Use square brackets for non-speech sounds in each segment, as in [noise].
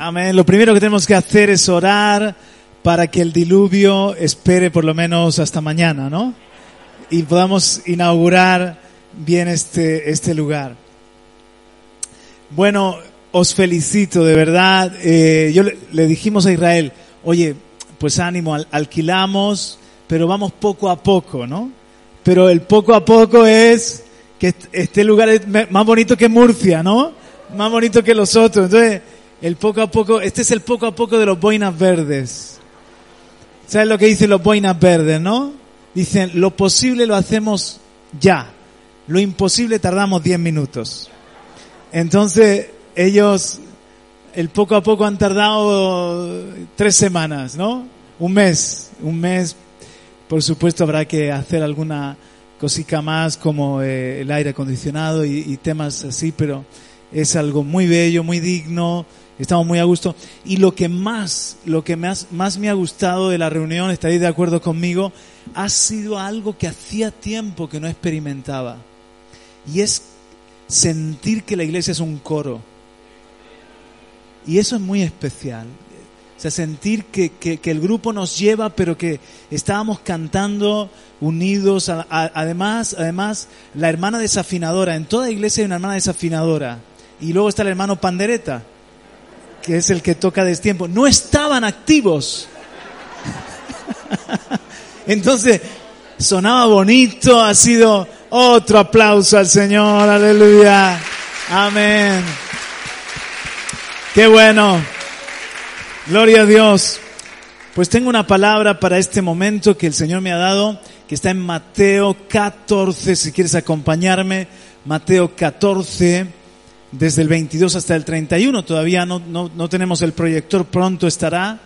Amén. Lo primero que tenemos que hacer es orar para que el diluvio espere por lo menos hasta mañana, ¿no? Y podamos inaugurar bien este, este lugar. Bueno, os felicito, de verdad. Eh, yo le, dijimos a Israel, oye, pues ánimo, al, alquilamos, pero vamos poco a poco, ¿no? Pero el poco a poco es que este lugar es más bonito que Murcia, ¿no? Más bonito que los otros. Entonces, el poco a poco, este es el poco a poco de los boinas verdes. ¿Sabes lo que dicen los boinas verdes, no? Dicen, lo posible lo hacemos ya. Lo imposible tardamos 10 minutos. Entonces, ellos, el poco a poco han tardado tres semanas, ¿no? Un mes, un mes. Por supuesto habrá que hacer alguna cosica más como eh, el aire acondicionado y, y temas así, pero es algo muy bello, muy digno, estamos muy a gusto. Y lo que más, lo que más, más me ha gustado de la reunión, estaréis de acuerdo conmigo, ha sido algo que hacía tiempo que no experimentaba. Y es sentir que la iglesia es un coro. Y eso es muy especial. O sea, sentir que, que, el grupo nos lleva, pero que estábamos cantando unidos. Además, además, la hermana desafinadora. En toda iglesia hay una hermana desafinadora. Y luego está el hermano pandereta que es el que toca destiempo, no estaban activos. [laughs] Entonces, sonaba bonito, ha sido otro aplauso al Señor, aleluya. Amén. Qué bueno. Gloria a Dios. Pues tengo una palabra para este momento que el Señor me ha dado, que está en Mateo 14, si quieres acompañarme, Mateo 14, desde el 22 hasta el 31. Todavía no, no, no, tenemos el proyector, pronto estará,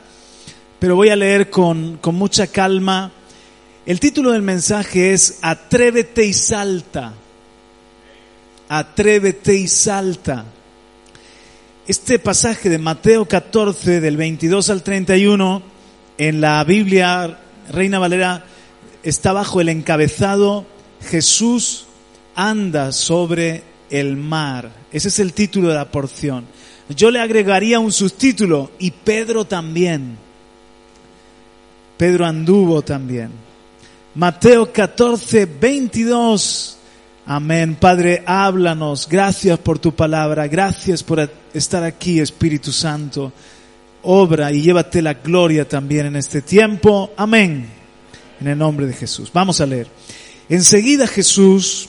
pero voy a leer con, con mucha calma. El título del mensaje es Atrévete y salta. Atrévete y salta. Este pasaje de Mateo 14, del 22 al 31, en la Biblia Reina Valera, está bajo el encabezado Jesús anda sobre el mar. Ese es el título de la porción. Yo le agregaría un subtítulo y Pedro también. Pedro anduvo también. Mateo 14, 22. Amén. Padre, háblanos. Gracias por tu palabra. Gracias por estar aquí, Espíritu Santo. Obra y llévate la gloria también en este tiempo. Amén. En el nombre de Jesús. Vamos a leer. Enseguida Jesús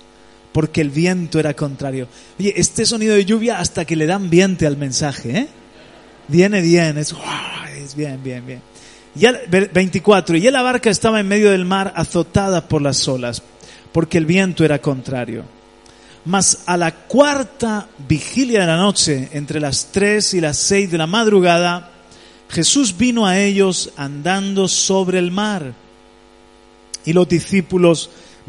porque el viento era contrario. Oye, este sonido de lluvia hasta que le dan viento al mensaje, ¿eh? Viene bien, es, es bien, bien, bien. Ya, 24, y la barca estaba en medio del mar azotada por las olas, porque el viento era contrario. Mas a la cuarta vigilia de la noche, entre las tres y las seis de la madrugada, Jesús vino a ellos andando sobre el mar. Y los discípulos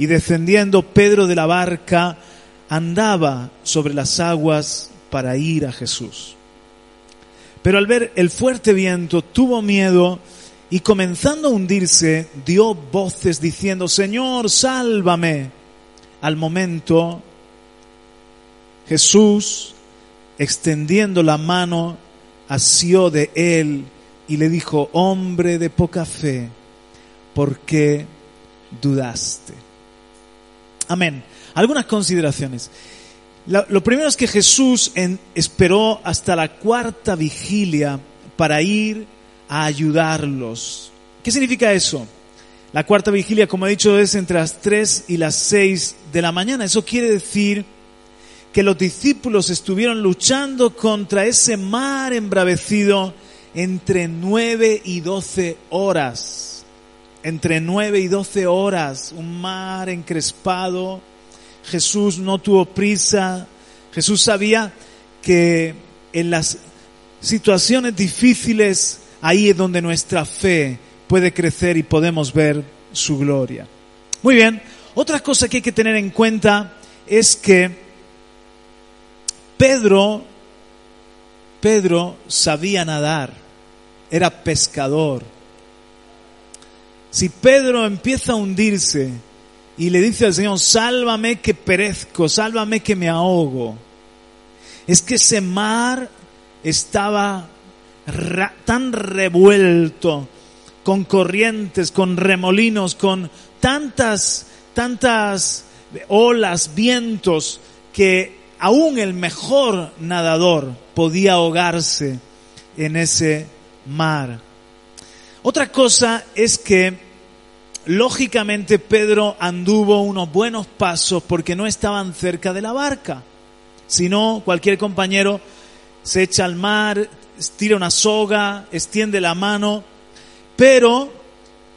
Y descendiendo Pedro de la barca, andaba sobre las aguas para ir a Jesús. Pero al ver el fuerte viento, tuvo miedo y comenzando a hundirse, dio voces diciendo, Señor, sálvame. Al momento, Jesús, extendiendo la mano, asió de él y le dijo, hombre de poca fe, ¿por qué dudaste? Amén. Algunas consideraciones. Lo, primero es que Jesús esperó hasta la cuarta vigilia para ir a ayudarlos. ¿Qué significa eso? La cuarta vigilia, como he dicho, es entre las 3 y las 6 de la mañana. Eso quiere decir que los discípulos estuvieron luchando contra ese mar embravecido entre 9 y 12 horas. Entre 9 y 12 horas, un mar encrespado. Jesús no tuvo prisa. Jesús sabía que en las situaciones difíciles, ahí es donde nuestra fe puede crecer y podemos ver su gloria. Muy bien, otra cosa que hay que tener en cuenta es que Pedro, Pedro sabía nadar, era pescador. Si Pedro empieza a hundirse y le dice al Señor, sálvame que perezco, sálvame que me ahogo, es que ese mar estaba tan revuelto, con corrientes, con remolinos, con tantas, tantas olas, vientos, que aún el mejor nadador podía ahogarse en ese mar. Otra cosa es que, lógicamente, Pedro anduvo unos buenos pasos porque no estaban cerca de la barca. Si no, cualquier compañero se echa al mar, tira una soga, extiende la mano pero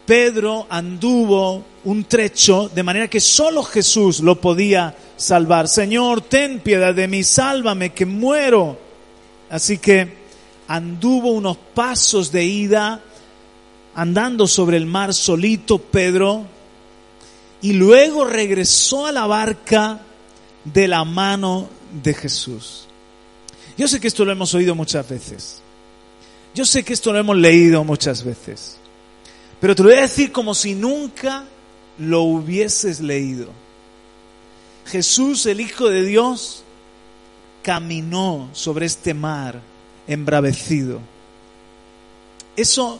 Pedro anduvo un trecho de manera que solo Jesús lo podía salvar. Señor, ten piedad de mí, sálvame, que muero. Así que anduvo unos pasos de ida, andando sobre el mar solito Pedro, y luego regresó a la barca de la mano de Jesús. Yo sé que esto lo hemos oído muchas veces. Yo sé que esto lo hemos leído muchas veces, pero te lo voy a decir como si nunca lo hubieses leído. Jesús, el Hijo de Dios, caminó sobre este mar embravecido. Eso,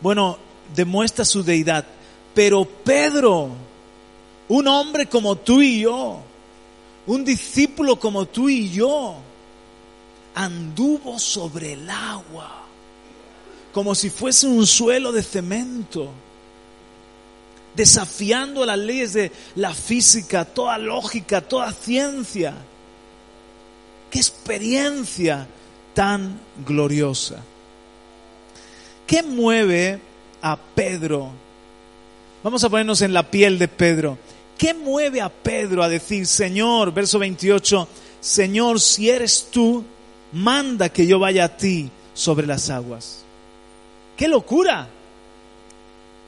bueno, demuestra su deidad. Pero Pedro, un hombre como tú y yo, un discípulo como tú y yo, anduvo sobre el agua como si fuese un suelo de cemento, desafiando las leyes de la física, toda lógica, toda ciencia. Qué experiencia tan gloriosa. ¿Qué mueve a Pedro? Vamos a ponernos en la piel de Pedro. ¿Qué mueve a Pedro a decir, Señor, verso 28, Señor, si eres tú, manda que yo vaya a ti sobre las aguas? ¡Qué locura!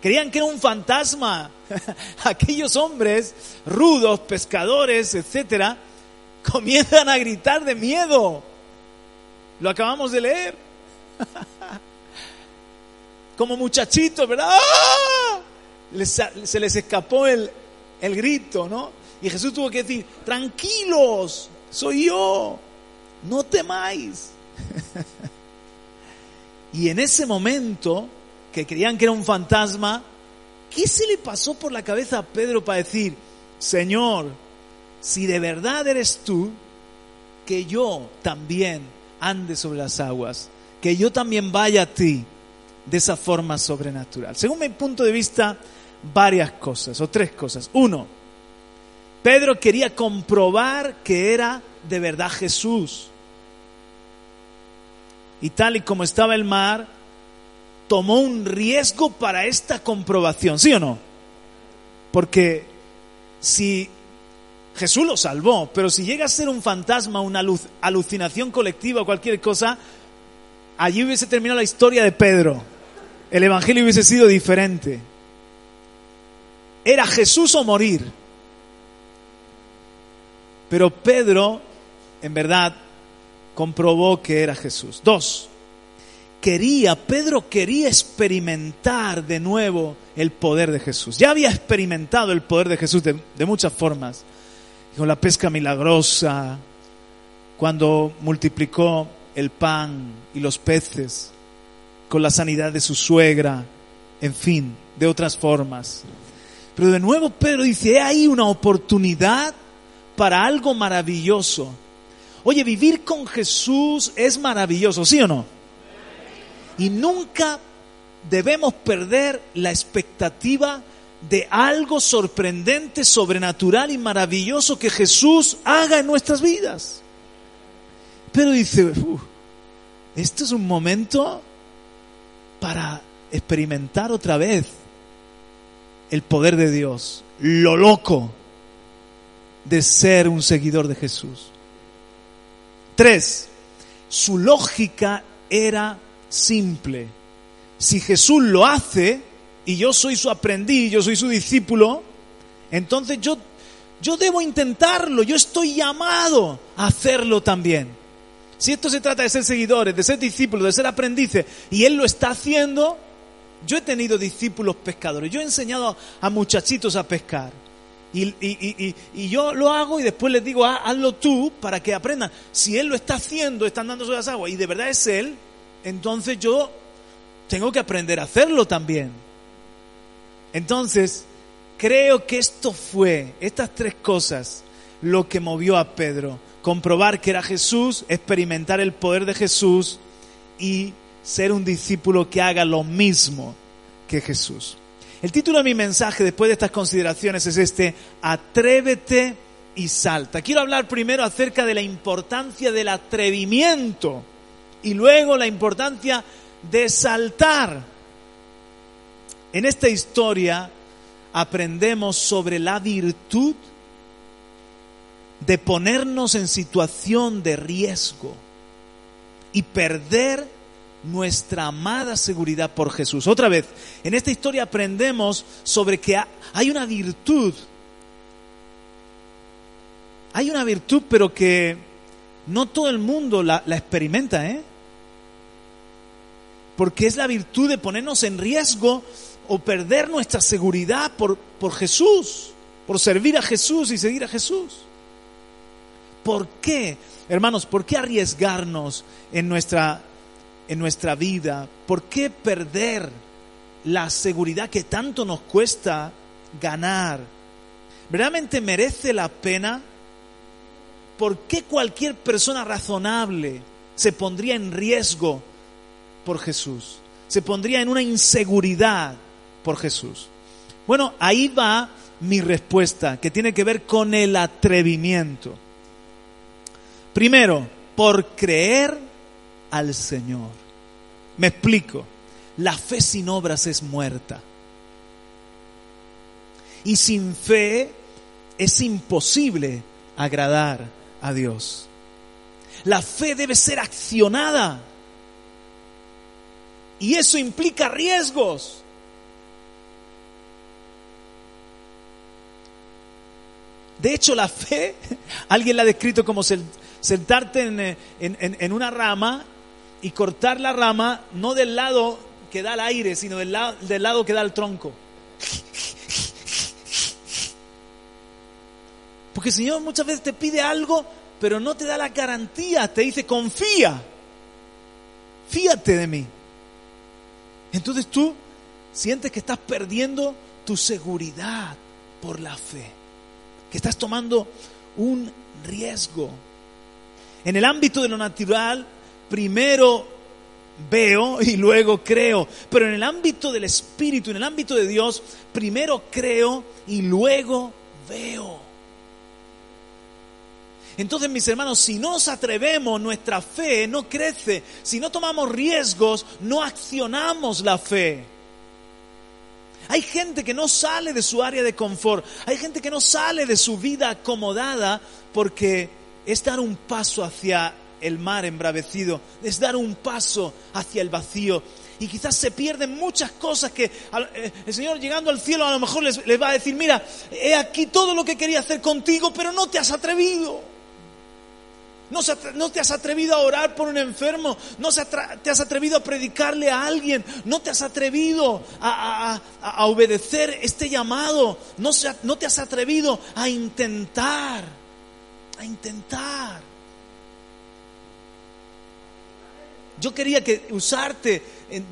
Creían que era un fantasma. [laughs] Aquellos hombres rudos, pescadores, etcétera, comienzan a gritar de miedo. Lo acabamos de leer. [laughs] Como muchachitos, ¿verdad? ¡Ah! se les escapó el, el grito, ¿no? Y Jesús tuvo que decir, tranquilos, soy yo, no temáis. [laughs] Y en ese momento, que creían que era un fantasma, ¿qué se le pasó por la cabeza a Pedro para decir, Señor, si de verdad eres tú, que yo también ande sobre las aguas, que yo también vaya a ti de esa forma sobrenatural? Según mi punto de vista, varias cosas, o tres cosas. Uno, Pedro quería comprobar que era de verdad Jesús y tal y como estaba el mar, tomó un riesgo para esta comprobación, ¿sí o no? Porque si Jesús lo salvó, pero si llega a ser un fantasma, una alucinación colectiva o cualquier cosa, allí hubiese terminado la historia de Pedro. El Evangelio hubiese sido diferente. Era Jesús o morir. Pero Pedro, en verdad, comprobó que era Jesús. Dos, quería, Pedro quería experimentar de nuevo el poder de Jesús. Ya había experimentado el poder de Jesús de, muchas formas. Con la pesca milagrosa, cuando multiplicó el pan y los peces, con la sanidad de su suegra, en fin, de otras formas. Pero de nuevo Pedro dice, hay una oportunidad para algo maravilloso Oye, vivir con Jesús es maravilloso, ¿sí o no? Y nunca debemos perder la expectativa de algo sorprendente, sobrenatural y maravilloso que Jesús haga en nuestras vidas. Pero dice, "Uf, esto es un momento para experimentar otra vez el poder de Dios, lo loco de ser un seguidor de Jesús. Tres, su lógica era simple. Si Jesús lo hace y yo soy su aprendiz, yo soy su discípulo, entonces yo, yo debo intentarlo, yo estoy llamado a hacerlo también. Si esto se trata de ser seguidores, de ser discípulos, de ser aprendices, y Él lo está haciendo, yo he tenido discípulos pescadores, yo he enseñado a muchachitos a pescar. Y, yo lo hago y después les digo, "Ah, hazlo tú para que aprendan. Si Él lo está haciendo, está andando sobre las aguas y de verdad es Él, entonces yo tengo que aprender a hacerlo también. Entonces, creo que esto fue, estas tres cosas, lo que movió a Pedro. Comprobar que era Jesús, experimentar el poder de Jesús y ser un discípulo que haga lo mismo que Jesús. El título de mi mensaje después de estas consideraciones es este, Atrévete y salta. Quiero hablar primero acerca de la importancia del atrevimiento y luego la importancia de saltar. En esta historia aprendemos sobre la virtud de ponernos en situación de riesgo y perder nuestra amada seguridad por Jesús. Otra vez, en esta historia aprendemos sobre que ha- hay una virtud, hay una virtud pero que no todo el mundo la, la experimenta, ¿eh? Porque es la virtud de ponernos en riesgo o perder nuestra seguridad por, por Jesús, por servir a Jesús y seguir a Jesús. ¿Por qué, hermanos, por qué arriesgarnos en nuestra, en nuestra vida? ¿Por qué perder la seguridad que tanto nos cuesta ganar? ¿Realmente merece la pena? ¿Por qué cualquier persona razonable se pondría en riesgo por Jesús? Se pondría en una inseguridad por Jesús. Bueno, ahí va mi respuesta, que tiene que ver con el atrevimiento. Primero, por creer al Señor. Me explico. La fe sin obras es muerta. Y sin fe es imposible agradar a Dios. La fe debe ser accionada. Y eso implica riesgos. De hecho, la fe, [laughs] alguien la ha descrito como sentarte en, eh, en- una rama y cortar la rama no del lado que da el aire, sino del, lado que da el tronco. Porque el Señor muchas veces te pide algo, pero no te da la garantía, te dice, confía, fíate de mí. Entonces tú sientes que estás perdiendo tu seguridad por la fe, que estás tomando un riesgo. En el ámbito de lo natural, primero veo y luego creo, pero en el ámbito del Espíritu, en el ámbito de Dios, primero creo y luego veo. Entonces, mis hermanos, si no nos atrevemos, nuestra fe no crece. Si no tomamos riesgos, no accionamos la fe. Hay gente que no sale de su área de confort. Hay gente que no sale de su vida acomodada porque es dar un paso hacia el mar embravecido, es dar un paso hacia el vacío. Y quizás se pierden muchas cosas que eh, el Señor llegando al cielo a lo mejor les, va a decir, mira, he aquí todo lo que quería hacer contigo, pero no te has atrevido. No, te has atrevido a orar por un enfermo, no te has atrevido a predicarle a alguien, no te has atrevido a, obedecer este llamado, no te has atrevido a intentar, a intentar. Yo quería que usarte,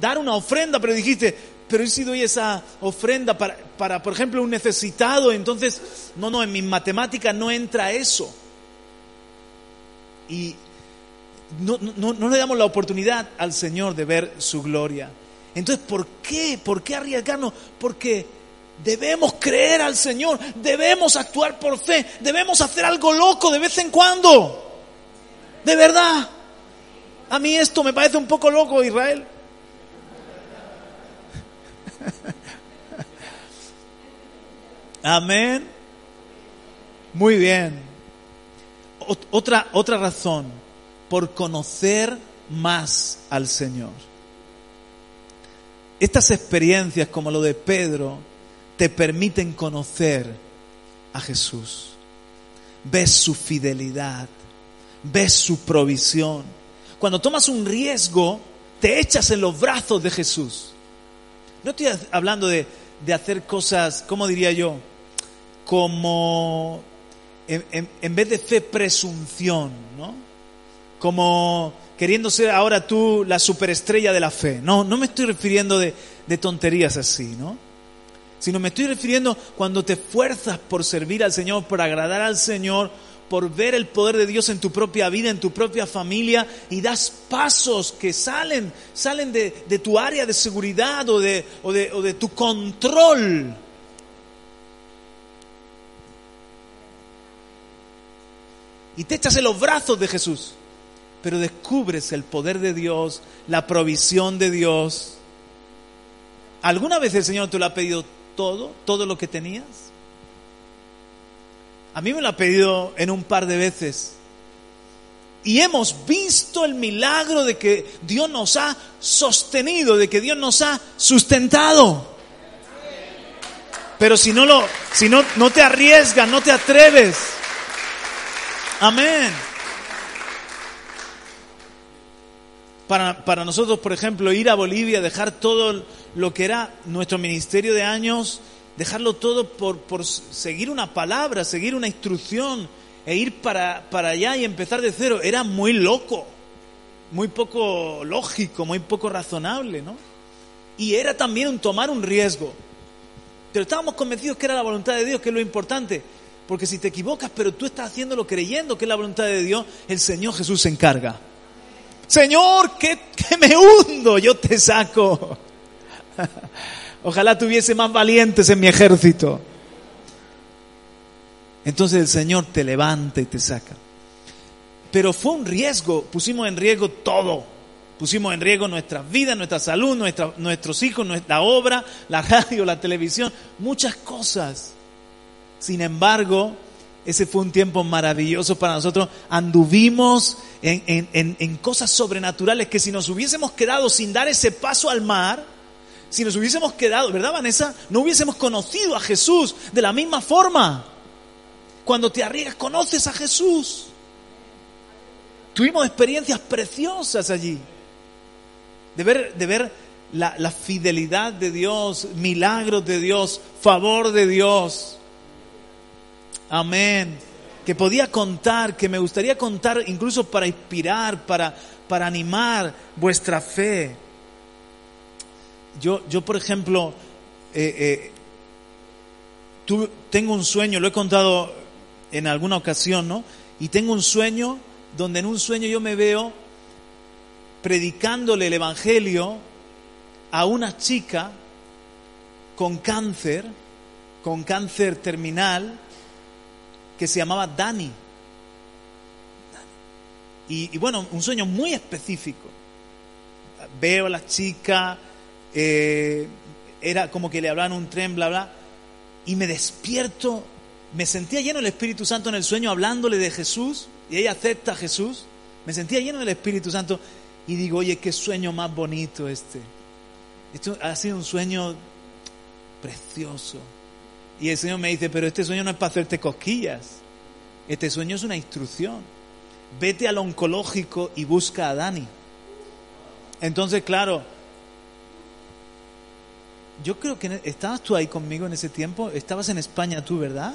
dar una ofrenda, pero dijiste, pero ¿y si doy esa ofrenda para, para, por ejemplo, un necesitado? Entonces, no, no, en mis matemáticas no entra eso y no, no, no le damos la oportunidad al Señor de ver su gloria. Entonces, ¿por qué? ¿Por qué arriesgarnos? Porque debemos creer al Señor, debemos actuar por fe, debemos hacer algo loco de vez en cuando. De verdad. A mí esto me parece un poco loco, Israel. [laughs] Amén. Muy bien. Otra, otra razón, por conocer más al Señor. Estas experiencias como lo de Pedro te permiten conocer a Jesús. Ves su fidelidad, ves su provisión. Cuando tomas un riesgo, te echas en los brazos de Jesús. No estoy hablando de, de hacer cosas, ¿cómo diría yo? Como en, en, vez de fe, presunción, ¿no? Como queriendo ser ahora tú la superestrella de la fe. No, no me estoy refiriendo de, de tonterías así, ¿no? Sino me estoy refiriendo cuando te esfuerzas por servir al Señor, por agradar al Señor, por ver el poder de Dios en tu propia vida, en tu propia familia, y das pasos que salen, salen de, tu área de seguridad o de, o de, o de tu control. Y te echas en los brazos de Jesús, pero descubres el poder de Dios, la provisión de Dios. ¿Alguna vez el Señor te lo ha pedido todo, todo lo que tenías? A mí me lo ha pedido en un par de veces. Y hemos visto el milagro de que Dios nos ha sostenido, de que Dios nos ha sustentado. Pero si no lo, si no, no te arriesgas, no te atreves. Amén. Para, para nosotros, por ejemplo, ir a Bolivia, dejar todo lo que era nuestro ministerio de años, dejarlo todo por, por seguir una palabra, seguir una instrucción e ir para, para allá y empezar de cero. Era muy loco, muy poco lógico, muy poco razonable, ¿no? Y era también un tomar un riesgo. Pero estábamos convencidos que era la voluntad de Dios, que es lo importante. Porque si te equivocas, pero tú estás haciéndolo creyendo que es la voluntad de Dios, el Señor Jesús se encarga. Señor, que, me hundo, yo te saco. Ojalá tuviese más valientes en mi ejército. Entonces el Señor te levanta y te saca. Pero fue un riesgo, pusimos en riesgo todo. Pusimos en riesgo nuestras vidas, nuestra salud, nuestros hijos, nuestra obra, la radio, la televisión, muchas cosas. Sin embargo, ese fue un tiempo maravilloso para nosotros. Anduvimos en, cosas sobrenaturales que si nos hubiésemos quedado sin dar ese paso al mar, si nos hubiésemos quedado, ¿verdad Vanessa? No hubiésemos conocido a Jesús de la misma forma. Cuando te arriesgas, conoces a Jesús. Tuvimos experiencias preciosas allí. De ver, la fidelidad de Dios, milagros de Dios, favor de Dios. Amén. Que podía contar, que me gustaría contar incluso para inspirar, para, para animar vuestra fe. Yo, yo por ejemplo, eh, eh, tengo un sueño, lo he contado en alguna ocasión, ¿no? Y tengo un sueño donde en un sueño yo me veo predicándole el Evangelio a una chica con cáncer, con cáncer terminal, que se llamaba Dani. Y, y bueno, un sueño muy específico. Veo a la chica, eh, era como que le hablaban un tren, bla, bla, y me despierto, me sentía lleno del Espíritu Santo en el sueño hablándole de Jesús, y ella acepta a Jesús, me sentía lleno del Espíritu Santo, y digo, oye, qué sueño más bonito este. Esto ha sido un sueño precioso. Y el Señor me dice, pero este sueño no es para hacerte cosquillas, este sueño es una instrucción. Vete al oncológico y busca a Dani. Entonces, claro, yo creo que e, estabas tú ahí conmigo en ese tiempo, estabas en España tú, ¿verdad?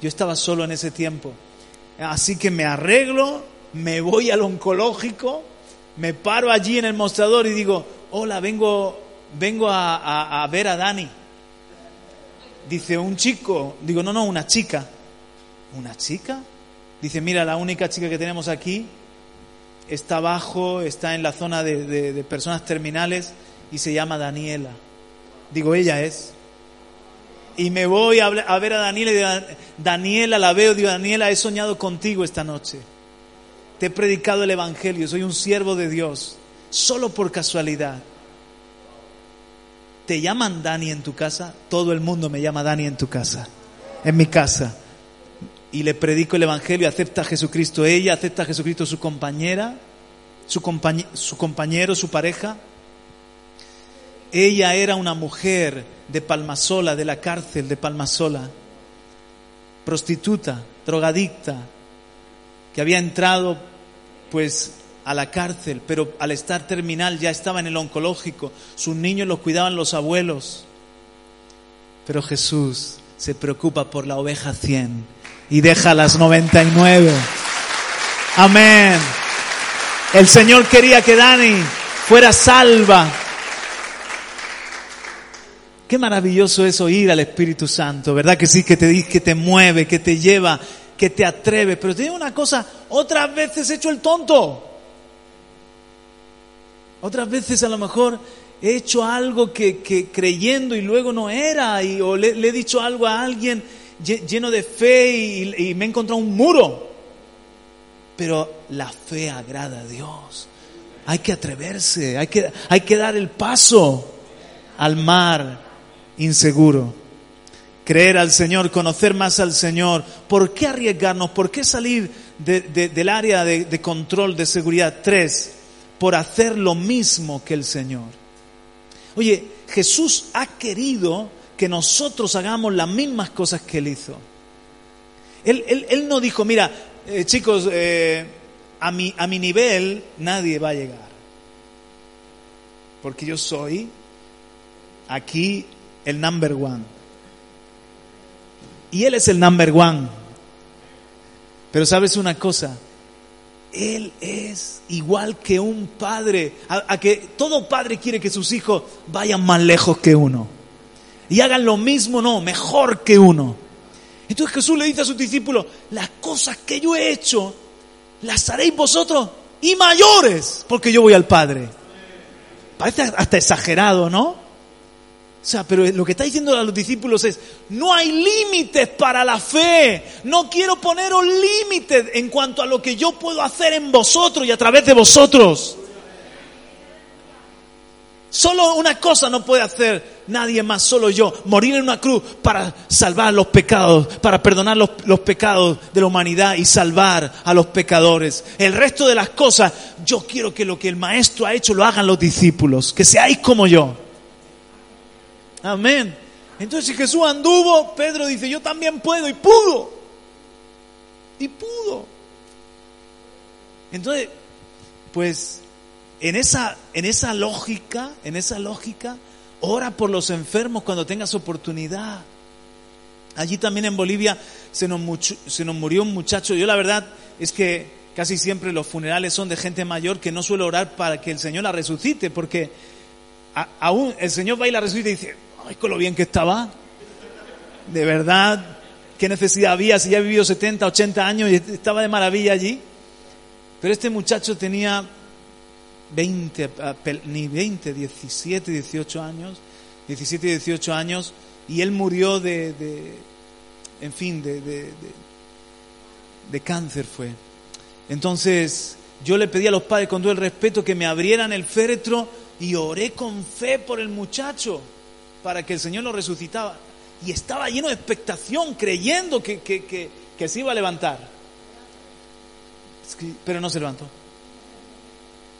Yo estaba solo en ese tiempo. Así que me arreglo, me voy al oncológico, me paro allí en el mostrador y digo, hola, vengo, vengo a, a ver a Dani. Dice, un chico, digo, no, no, una chica. ¿Una chica? Dice, mira, la única chica que tenemos aquí está abajo, está en la zona de, de personas terminales y se llama Daniela. Digo, ella es. Y me voy a, ver a Daniela y digo, Daniela, la veo, digo, Daniela, he soñado contigo esta noche. Te he predicado el Evangelio, soy un siervo de Dios, solo por casualidad. ¿Te llaman Dani en tu casa? Todo el mundo me llama Dani en tu casa, en mi casa. Y le predico el Evangelio, acepta a Jesucristo ella, acepta a Jesucristo su compañera, su, su compañero, su pareja. Ella era una mujer de Palmasola, de la cárcel de Palmasola, prostituta, drogadicta, que había entrado pues a la cárcel, pero al estar terminal ya estaba en el oncológico, sus niños los cuidaban los abuelos. Pero Jesús se preocupa por la oveja 100 y deja las 99. Amén. El Señor quería que Dani fuera salva Qué maravilloso es oír al Espíritu Santo, ¿verdad que sí? Que te dice, que te mueve, que te lleva, que te atreve. Pero te digo una cosa, otras veces he hecho el tonto. Otras veces a lo mejor he hecho algo que, creyendo y luego no era, y, o le, he dicho algo a alguien lleno de fe y, me he encontrado un muro. Pero la fe agrada a Dios. Hay que atreverse, hay que, hay que dar el paso al mar inseguro. Creer al Señor, conocer más al Señor. ¿Por qué arriesgarnos? ¿Por qué salir del área de, control, de seguridad? Tres, por hacer lo mismo que el Señor. Oye, Jesús ha querido que nosotros hagamos las mismas cosas que Él hizo. Él, no dijo, mira, eh, chicos, eh, a, mi, a mi nivel nadie va a llegar. Porque yo soy aquí el number one. Y Él es el number one. Pero sabes una cosa, Él es igual que un padre, a, que todo padre quiere que sus hijos vayan más lejos que uno. Y hagan lo mismo, no, mejor que uno. Entonces Jesús le dice a sus discípulos, las cosas que yo he hecho, las haréis vosotros y mayores, porque yo voy al Padre. Parece hasta exagerado, ¿no? O sea, pero lo que está diciendo a los discípulos es, no hay límites para la fe. No quiero poner un límite en cuanto a lo que yo puedo hacer en vosotros y a través de vosotros. Solo una cosa no puede hacer nadie más, solo yo. Morir en una cruz para salvar los pecados, para perdonar los, los, pecados de la humanidad y salvar a los pecadores. El resto de las cosas, yo quiero que lo que el maestro ha hecho lo hagan los discípulos, que seáis como yo. Amén. Entonces si Jesús anduvo, Pedro dice, yo también puedo y pudo. Y pudo. Entonces, pues en esa, en esa lógica, en esa lógica, ora por los enfermos cuando tengas oportunidad. Allí también en Bolivia se nos, se nos murió un muchacho. Yo la verdad es que casi siempre los funerales son de gente mayor que no suele orar para que el Señor la resucite, porque aún el Señor va y la resucita y dice, Ay, con lo bien que estaba. De verdad, qué necesidad había si ya vivido 70, 80 años y estaba de maravilla allí. Pero este muchacho tenía 20, ni 20, 17, 18 años, 17, 18 años, y él murió de, de en fin, de, de, de, cáncer fue. Entonces, yo le pedí a los padres con todo el respeto que me abrieran el féretro y oré con fe por el muchacho para que el Señor lo resucitaba. Y estaba lleno de expectación, creyendo que, que, se iba a levantar. Pero no se levantó.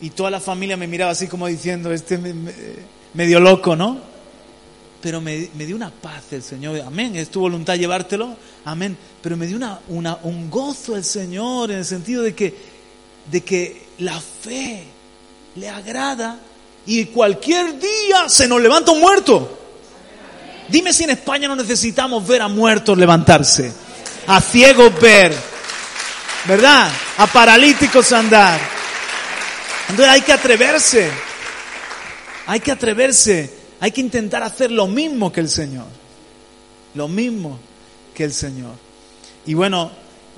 Y toda la familia me miraba así como diciendo, este medio loco, ¿no? Pero me, dio una paz el Señor, amén, es tu voluntad llevártelo, amén. Pero me dio una, una, un gozo el Señor en el sentido de que, de que la fe le agrada y cualquier día se nos levanta un muerto. Dime si en España no necesitamos ver a muertos levantarse, a ciegos ver, ¿verdad? A paralíticos andar. Entonces hay que atreverse, hay que atreverse, hay que intentar hacer lo mismo que el Señor, lo mismo que el Señor. Y bueno,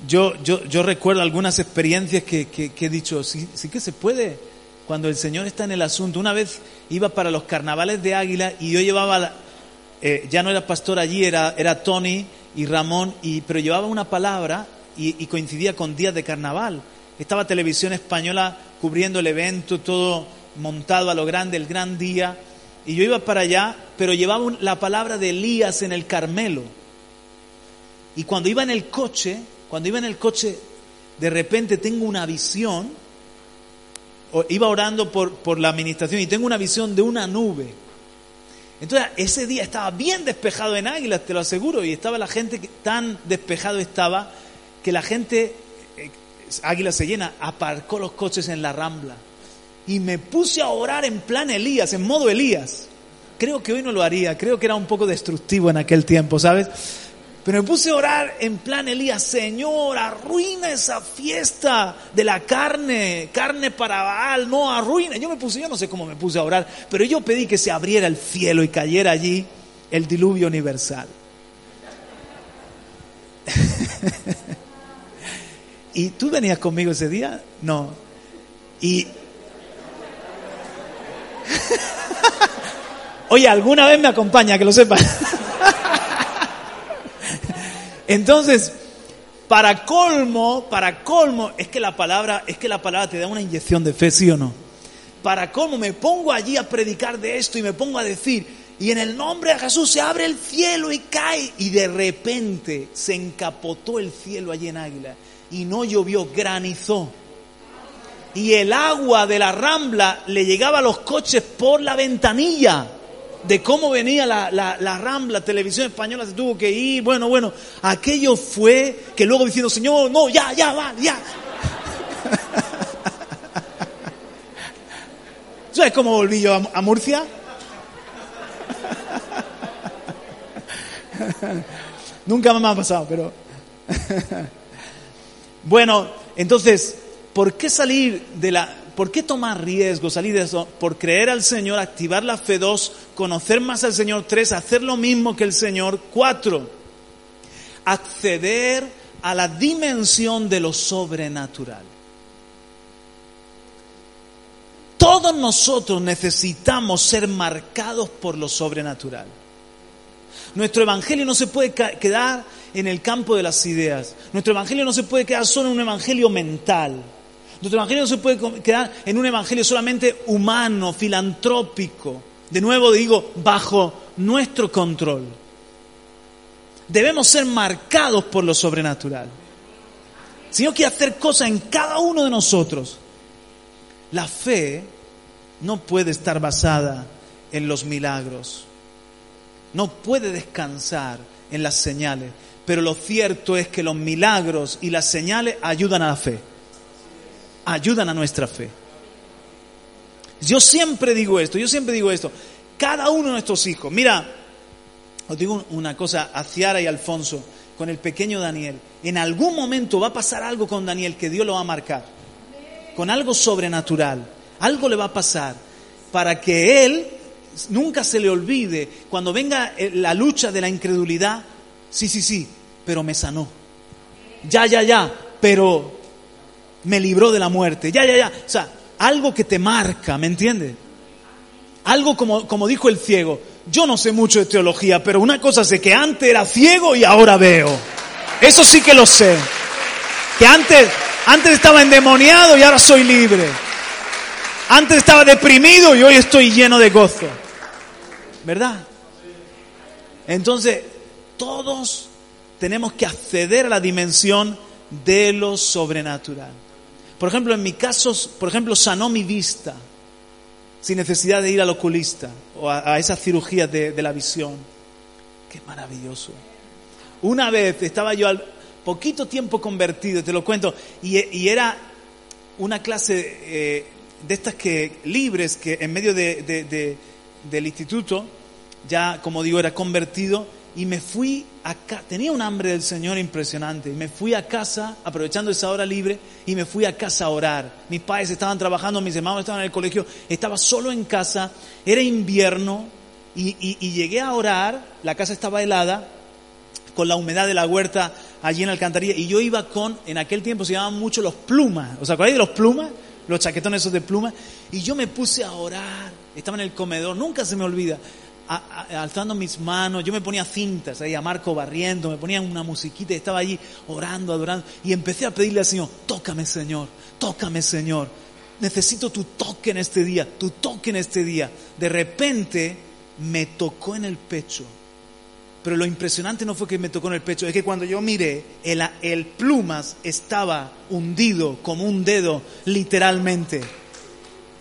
yo, yo, yo recuerdo algunas experiencias que, que, he dicho, sí, sí que se puede, cuando el Señor está en el asunto. Una vez iba para los carnavales de Águila y yo llevaba, eh, ya no era pastor allí, era, era Tony y Ramón, y, pero llevaba una palabra y, coincidía con días de carnaval. Estaba televisión española cubriendo el evento, todo montado a lo grande, el gran día, y yo iba para allá, pero llevaba la palabra de Elías en el Carmelo. Y cuando iba en el coche, cuando iba en el coche, de repente tengo una visión, iba orando por, por la administración y tengo una visión de una nube. Entonces ese día estaba bien despejado en Águilas, te lo aseguro, y estaba la gente tan despejado estaba que la gente, eh, Águila se llena, aparcó los coches en la rambla. Y me puse a orar en plan Elías, en modo Elías. Creo que hoy no lo haría, creo que era un poco destructivo en aquel tiempo, ¿sabes? Pero me puse a orar en plan Elías, Señor, arruina esa fiesta de la carne, carne para Baal, no arruina. Yo me puse, yo no sé cómo me puse a orar, pero yo pedí que se abriera el cielo y cayera allí el diluvio universal. [laughs] ¿Y tú venías conmigo ese día? No. Y... [laughs] Oye, alguna vez me acompaña, que lo sepas. [laughs] Entonces, para colmo, para colmo, es que la palabra, es que la palabra te da una inyección de fe, ¿sí o no? Para colmo me pongo allí a predicar de esto y me pongo a decir, y en el nombre de Jesús se abre el cielo y cae, y de repente se encapotó el cielo allí en Águila, y no llovió, granizó. Y el agua de la rambla le llegaba a los coches por la ventanilla de cómo venía la, la, Rambla, televisión española se tuvo que ir, bueno, bueno, aquello fue que luego diciendo, Señor, no, ya, ya, va, ya. [laughs] ¿Sabes cómo volví yo a, Murcia? [laughs] Nunca me ha pasado, pero... [laughs] bueno, entonces, ¿por qué salir de la, ¿Por qué tomar riesgo, salir de eso? Por creer al Señor, activar la fe 2, conocer más al Señor 3, hacer lo mismo que el Señor 4. Acceder a la dimensión de lo sobrenatural. Todos nosotros necesitamos ser marcados por lo sobrenatural. Nuestro evangelio no se puede quedar en el campo de las ideas. Nuestro evangelio no se puede quedar solo en un evangelio mental. Nuestro evangelio no se puede quedar en un evangelio solamente humano, filantrópico. De nuevo digo, bajo nuestro control. Debemos ser marcados por lo sobrenatural. Señor quiere hacer cosas en cada uno de nosotros. La fe no puede estar basada en los milagros. No puede descansar en las señales. Pero lo cierto es que los milagros y las señales ayudan a la fe ayudan a nuestra fe. Yo siempre digo esto, yo siempre digo esto. Cada uno de nuestros hijos, mira, os digo una cosa a Ciara y Alfonso, con el pequeño Daniel. En algún momento va a pasar algo con Daniel que Dios lo va a marcar. Con algo sobrenatural. Algo le va a pasar para que él nunca se le olvide cuando venga eh, la lucha de la incredulidad. Sí, sí, sí, pero me sanó. Ya, ya, ya, pero me libró de la muerte. Ya, ya, ya. O sea, algo que te marca, ¿me entiendes? Algo como, como dijo el ciego. Yo no sé mucho de teología, pero una cosa sé, que antes era ciego y ahora veo. Eso sí que lo sé. Que antes, antes estaba endemoniado y ahora soy libre. Antes estaba deprimido y hoy estoy lleno de gozo. ¿Verdad? Entonces, todos tenemos que acceder a la dimensión de lo sobrenatural. Por ejemplo, en mi caso, por ejemplo, sanó mi vista sin necesidad de ir al oculista o a, esas cirugías de, la visión. Qué maravilloso. Una vez estaba yo al poquito tiempo convertido, te lo cuento, y, era una clase eh, de estas que libres que en medio del instituto, ya como digo, era convertido y me fui tenía un hambre del Señor impresionante, me fui a casa, aprovechando esa hora libre, y me fui a casa a orar. Mis padres estaban trabajando, mis hermanos estaban en el colegio, estaba solo en casa, era invierno, y, llegué a orar, la casa estaba helada, con la humedad de la huerta allí en la alcantarilla, y yo iba con, en aquel tiempo se llamaban mucho los plumas, ¿os acordáis de los plumas? los chaquetones esos de pluma, y yo me puse a orar. Estaba en el comedor, nunca se me olvida, alzando mis manos, yo me ponía cintas ahí a Marco barriendo, me ponía una musiquita y estaba allí orando, adorando, y empecé a pedirle al Señor, tócame Señor, tócame Señor, necesito tu toque en este día, tu toque en este día. De repente me tocó en el pecho pero lo impresionante no fue que me tocó en el pecho, es que cuando yo miré, el, el plumas estaba hundido como un dedo, literalmente.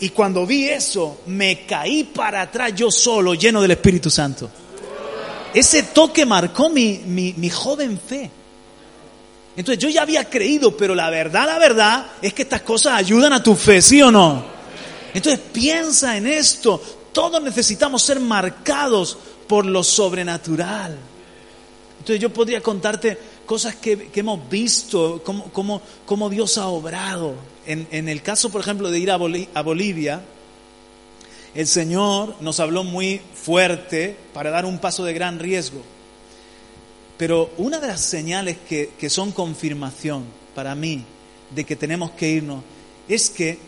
Y cuando vi eso, me caí para atrás yo solo, lleno del Espíritu Santo. Ese toque marcó mi, mi, mi joven fe. Entonces yo ya había creído, pero la verdad, la verdad es que estas cosas ayudan a tu fe, ¿sí o no? Entonces piensa en esto. Todos necesitamos ser marcados por lo sobrenatural. Entonces yo podría contarte cosas que, hemos visto, cómo, cómo, Dios ha obrado. En, el caso, por ejemplo, de ir a, Bolivia, el Señor nos habló muy fuerte para dar un paso de gran riesgo. Pero una de las señales que, son confirmación para mí de que tenemos que irnos es que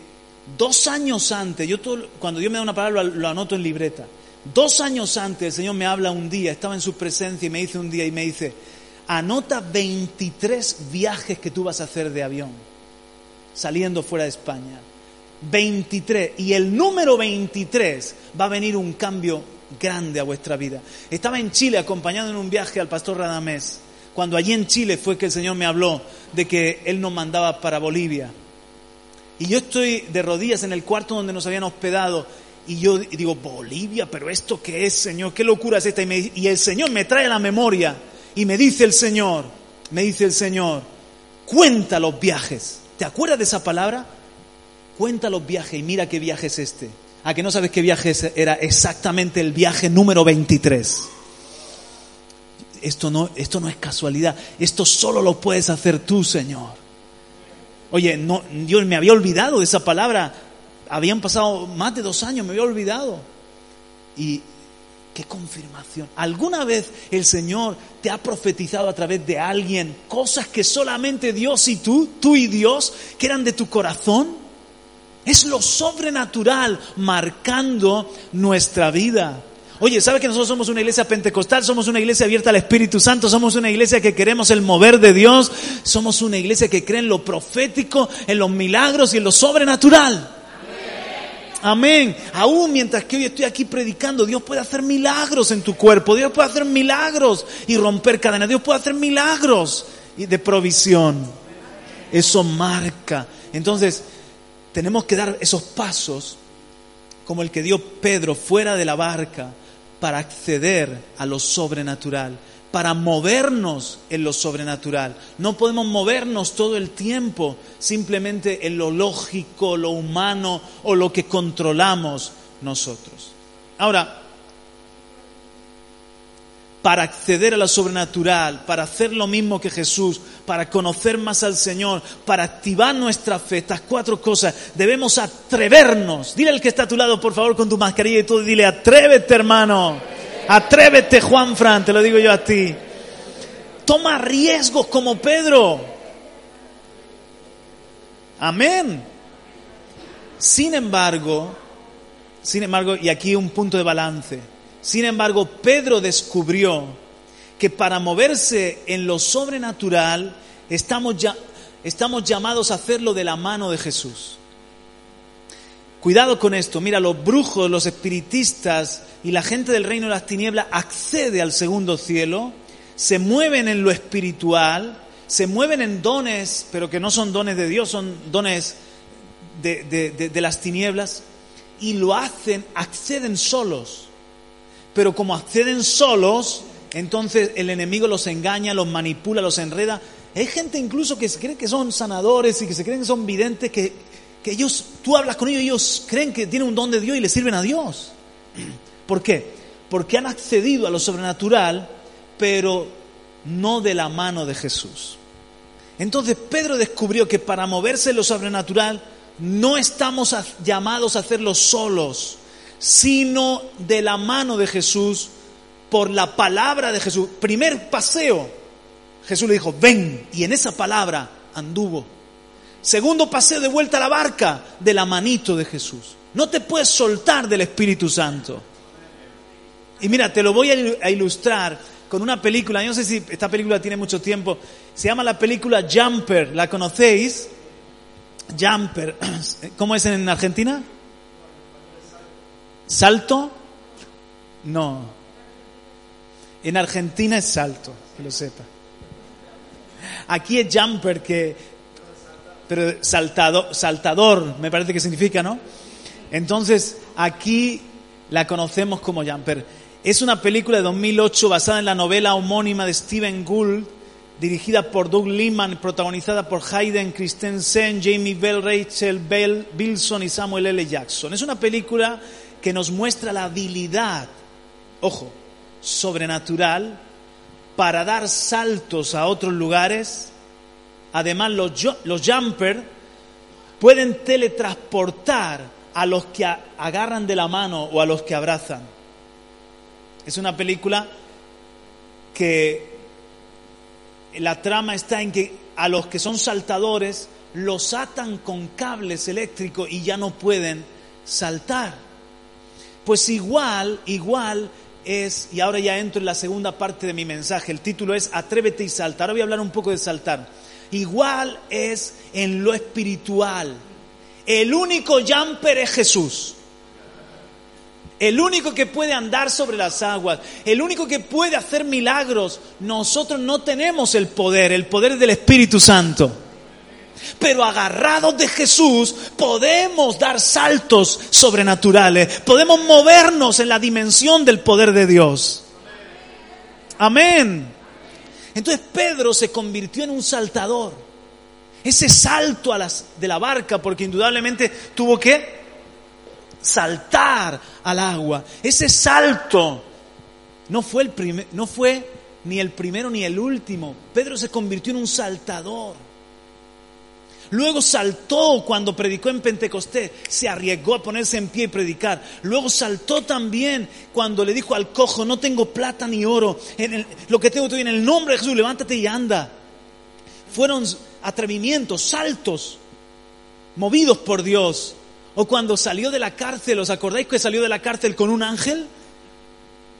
dos años antes, yo cuando Dios me da una palabra lo anoto en libreta, Dos años antes el Señor me habla un día, estaba en su presencia y me dice un día y me dice, anota 23 viajes que tú vas a hacer de avión, saliendo fuera de España. 23. Y el número 23 va a venir un cambio grande a vuestra vida. Estaba en Chile acompañando en un viaje al pastor Radamés, cuando allí en Chile fue que el Señor me habló de que Él nos mandaba para Bolivia. Y yo estoy de rodillas en el cuarto donde nos habían hospedado y yo digo, Bolivia, pero esto qué es, Señor, qué locura es esta. Y, el Señor me trae la memoria y me dice el Señor, me dice el Señor, cuenta los viajes. ¿Te acuerdas de esa palabra? Cuenta los viajes y mira qué viaje es este. ¿A que no sabes qué viaje era exactamente el viaje número 23? Esto no, esto no es casualidad, esto solo lo puedes hacer tú, Señor. Oye, no, yo me había olvidado de esa palabra habían pasado más de dos años, me había olvidado. Y qué confirmación. ¿Alguna vez el Señor te ha profetizado a través de alguien cosas que solamente Dios y tú, tú y Dios, que eran de tu corazón? Es lo sobrenatural marcando nuestra vida. Oye, ¿sabe que nosotros somos una iglesia pentecostal? Somos una iglesia abierta al Espíritu Santo, somos una iglesia que queremos el mover de Dios, somos una iglesia que cree en lo profético, en los milagros y en lo sobrenatural. Amén. Aún mientras que hoy estoy aquí predicando, Dios puede hacer milagros en tu cuerpo. Dios puede hacer milagros y romper cadenas. Dios puede hacer milagros de provisión. Eso marca. Entonces, tenemos que dar esos pasos como el que dio Pedro fuera de la barca para acceder a lo sobrenatural para movernos en lo sobrenatural. No podemos movernos todo el tiempo simplemente en lo lógico, lo humano o lo que controlamos nosotros. Ahora, para acceder a lo sobrenatural, para hacer lo mismo que Jesús, para conocer más al Señor, para activar nuestra fe, estas cuatro cosas, debemos atrevernos. Dile al que está a tu lado, por favor, con tu mascarilla y todo, dile, atrévete, hermano. Atrévete, Juan Fran, te lo digo yo a ti. Toma riesgos como Pedro. Amén. Sin embargo, sin embargo, y aquí un punto de balance. Sin embargo, Pedro descubrió que para moverse en lo sobrenatural estamos, ya, estamos llamados a hacerlo de la mano de Jesús. Cuidado con esto. Mira, los brujos, los espiritistas y la gente del reino de las tinieblas accede al segundo cielo, se mueven en lo espiritual, se mueven en dones, pero que no son dones de Dios, son dones de, las tinieblas, y lo hacen, acceden solos. Pero como acceden solos, entonces el enemigo los engaña, los manipula, los enreda. Hay gente incluso que se cree que son sanadores y que se creen que son videntes, que que ellos, tú hablas con ellos ellos creen que tienen un don de Dios y le sirven a Dios. ¿Por qué? Porque han accedido a lo sobrenatural, pero no de la mano de Jesús. Entonces Pedro descubrió que para moverse en lo sobrenatural no estamos llamados a hacerlo solos, sino de la mano de Jesús, por la palabra de Jesús. Primer paseo, Jesús le dijo, ven, y en esa palabra anduvo segundo paseo de vuelta a la barca, de la manito de Jesús. No te puedes soltar del Espíritu Santo. Y mira, te lo voy a ilustrar con una película, yo no sé si esta película tiene mucho tiempo, se llama la película Jumper, ¿la conocéis? Jumper, [clears throat] ¿cómo es en Argentina? ¿Salto? No. En Argentina es salto, que lo sepa. Aquí es jumper, que, pero saltado, saltador, me parece que significa, ¿no? Entonces, aquí la conocemos como jumper. Es una película de 2008 basada en la novela homónima de Stephen Gould, dirigida por Doug Liman, protagonizada por Hayden Christensen, Jamie Bell, Rachel Bell, Bilson y Samuel L. Jackson. Es una película que nos muestra la habilidad, ojo, sobrenatural para dar saltos a otros lugares. Además, los, los jumpers pueden teletransportar a los que agarran de la mano o a los que abrazan. Es una película que la trama está en que a los que son saltadores los atan con cables eléctricos y ya no pueden saltar. Pues igual, igual es, y ahora ya entro en la segunda parte de mi mensaje, el título es Atrévete y salta. Ahora voy a hablar un poco de saltar. Igual es en lo espiritual. El único jumper es Jesús. El único que puede andar sobre las aguas, el único que puede hacer milagros. Nosotros no tenemos el poder, el poder del Espíritu Santo. Pero agarrados de Jesús podemos dar saltos sobrenaturales, podemos movernos en la dimensión del poder de Dios. Amén. Entonces Pedro se convirtió en un saltador. Ese salto a las, de la barca, porque indudablemente tuvo que saltar al agua. Ese salto no fue, el no fue ni el primero ni el último. Pedro se convirtió en un saltador. Luego saltó cuando predicó en Pentecostés, se arriesgó a ponerse en pie y predicar. Luego saltó también cuando le dijo al cojo, no tengo plata ni oro, en lo que tengo en el nombre de Jesús, levántate y anda. Fueron atrevimientos, saltos, movidos por Dios. O cuando salió de la cárcel, ¿os acordáis que salió de la cárcel con un ángel?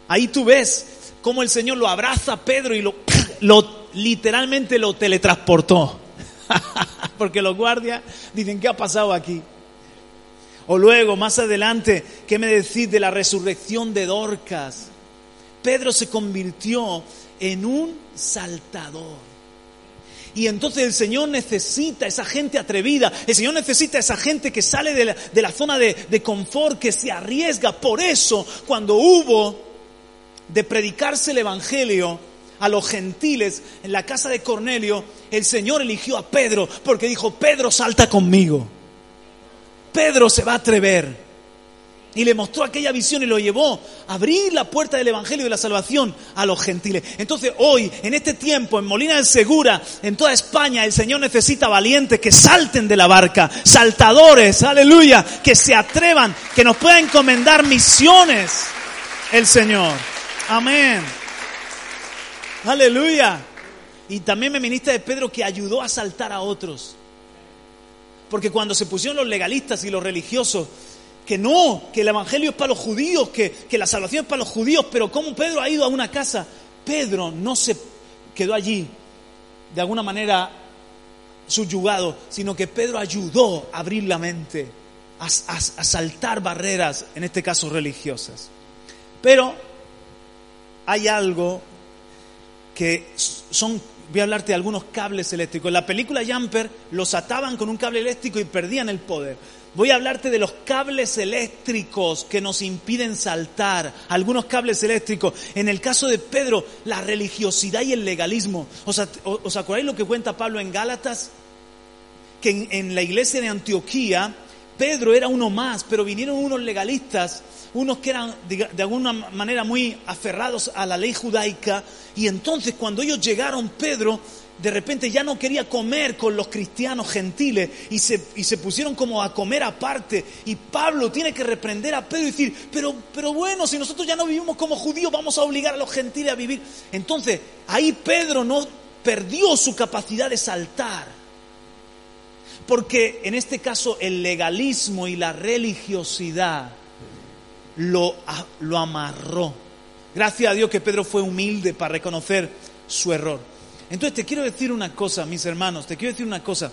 Ahí tú ves cómo el Señor lo abraza a Pedro y lo, [clears throat] lo literalmente lo teletransportó. [laughs] Porque los guardias dicen, ¿qué ha pasado aquí? O luego, más adelante, ¿qué me decís de la resurrección de Dorcas? Pedro se convirtió en un saltador. Y entonces el Señor necesita esa gente atrevida, el Señor necesita esa gente que sale de la, zona de, de confort, que se arriesga. Por eso, cuando hubo de predicarse el Evangelio, a los gentiles en la casa de Cornelio, el Señor eligió a Pedro porque dijo, Pedro salta conmigo. Pedro se va a atrever. Y le mostró aquella visión y lo llevó a abrir la puerta del Evangelio y de la salvación a los gentiles. Entonces hoy, en este tiempo, en Molina del Segura, en toda España, el Señor necesita valientes que salten de la barca, saltadores, aleluya, que se atrevan, que nos pueda encomendar misiones el Señor. Amén. Aleluya. Y también me ministra de Pedro que ayudó a saltar a otros. Porque cuando se pusieron los legalistas y los religiosos, que no, que el Evangelio es para los judíos, que, que la salvación es para los judíos, pero como Pedro ha ido a una casa, Pedro no se quedó allí de alguna manera subyugado, sino que Pedro ayudó a abrir la mente, a, a saltar barreras, en este caso religiosas. Pero hay algo que son, voy a hablarte de algunos cables eléctricos. En la película Jumper los ataban con un cable eléctrico y perdían el poder. Voy a hablarte de los cables eléctricos que nos impiden saltar, algunos cables eléctricos. En el caso de Pedro, la religiosidad y el legalismo. ¿Os, acordáis lo que cuenta Pablo en Gálatas? Que en, en la iglesia de Antioquía, Pedro era uno más, pero vinieron unos legalistas unos que eran de, alguna manera muy aferrados a la ley judaica, y entonces cuando ellos llegaron, Pedro de repente ya no quería comer con los cristianos gentiles y se, y se pusieron como a comer aparte. Y Pablo tiene que reprender a Pedro y decir, pero, pero bueno, si nosotros ya no vivimos como judíos, vamos a obligar a los gentiles a vivir. Entonces, ahí Pedro no perdió su capacidad de saltar. Porque en este caso el legalismo y la religiosidad lo, lo amarró. Gracias a Dios que Pedro fue humilde para reconocer su error. Entonces te quiero decir una cosa, mis hermanos, te quiero decir una cosa.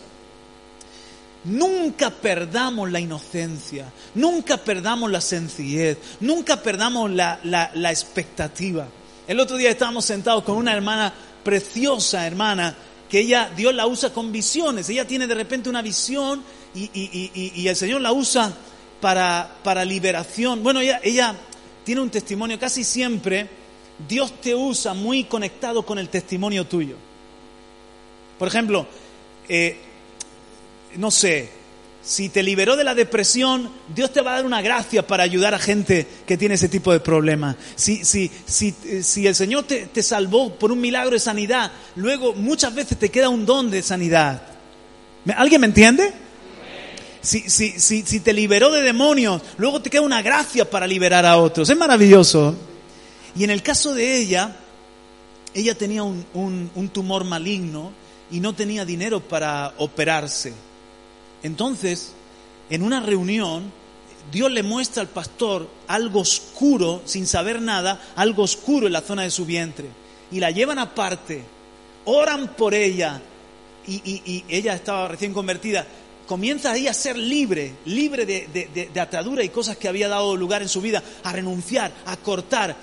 Nunca perdamos la inocencia, nunca perdamos la sencillez, nunca perdamos la, la, expectativa. El otro día estábamos sentados con una hermana preciosa, hermana, que ella, Dios la usa con visiones. Ella tiene de repente una visión y, y, y, el Señor la usa para, para liberación. Bueno, ella tiene un testimonio, casi siempre Dios te usa muy conectado con el testimonio tuyo. Por ejemplo, eh, no sé, si te liberó de la depresión, Dios te va a dar una gracia para ayudar a gente que tiene ese tipo de problemas. Si, si, si, si el Señor te, te, salvó por un milagro de sanidad, luego muchas veces te queda un don de sanidad. ¿Alguien me entiende? Si, si, si, si te liberó de demonios, luego te queda una gracia para liberar a otros. Es maravilloso. Y en el caso de ella, ella tenía un, un tumor maligno y no tenía dinero para operarse. Entonces, en una reunión, Dios le muestra al pastor algo oscuro, sin saber nada, algo oscuro en la zona de su vientre. Y la llevan aparte, oran por ella, y, ella estaba recién convertida. Comienza ahí a ser libre, libre de, de atadura y cosas que había dado lugar en su vida, a renunciar, a cortar.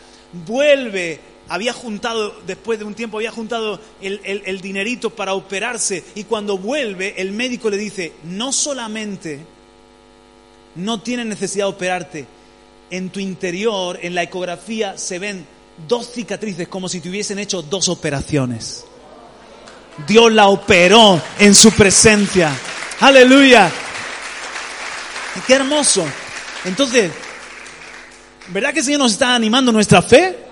Vuelve había juntado, después de un tiempo, había juntado el, dinerito para operarse y cuando vuelve el médico le dice, no solamente no tienes necesidad de operarte, en tu interior, en la ecografía, se ven dos cicatrices como si te hubiesen hecho dos operaciones. Dios la operó en su presencia. Aleluya. Qué hermoso. Entonces, ¿verdad que el Señor nos está animando nuestra fe?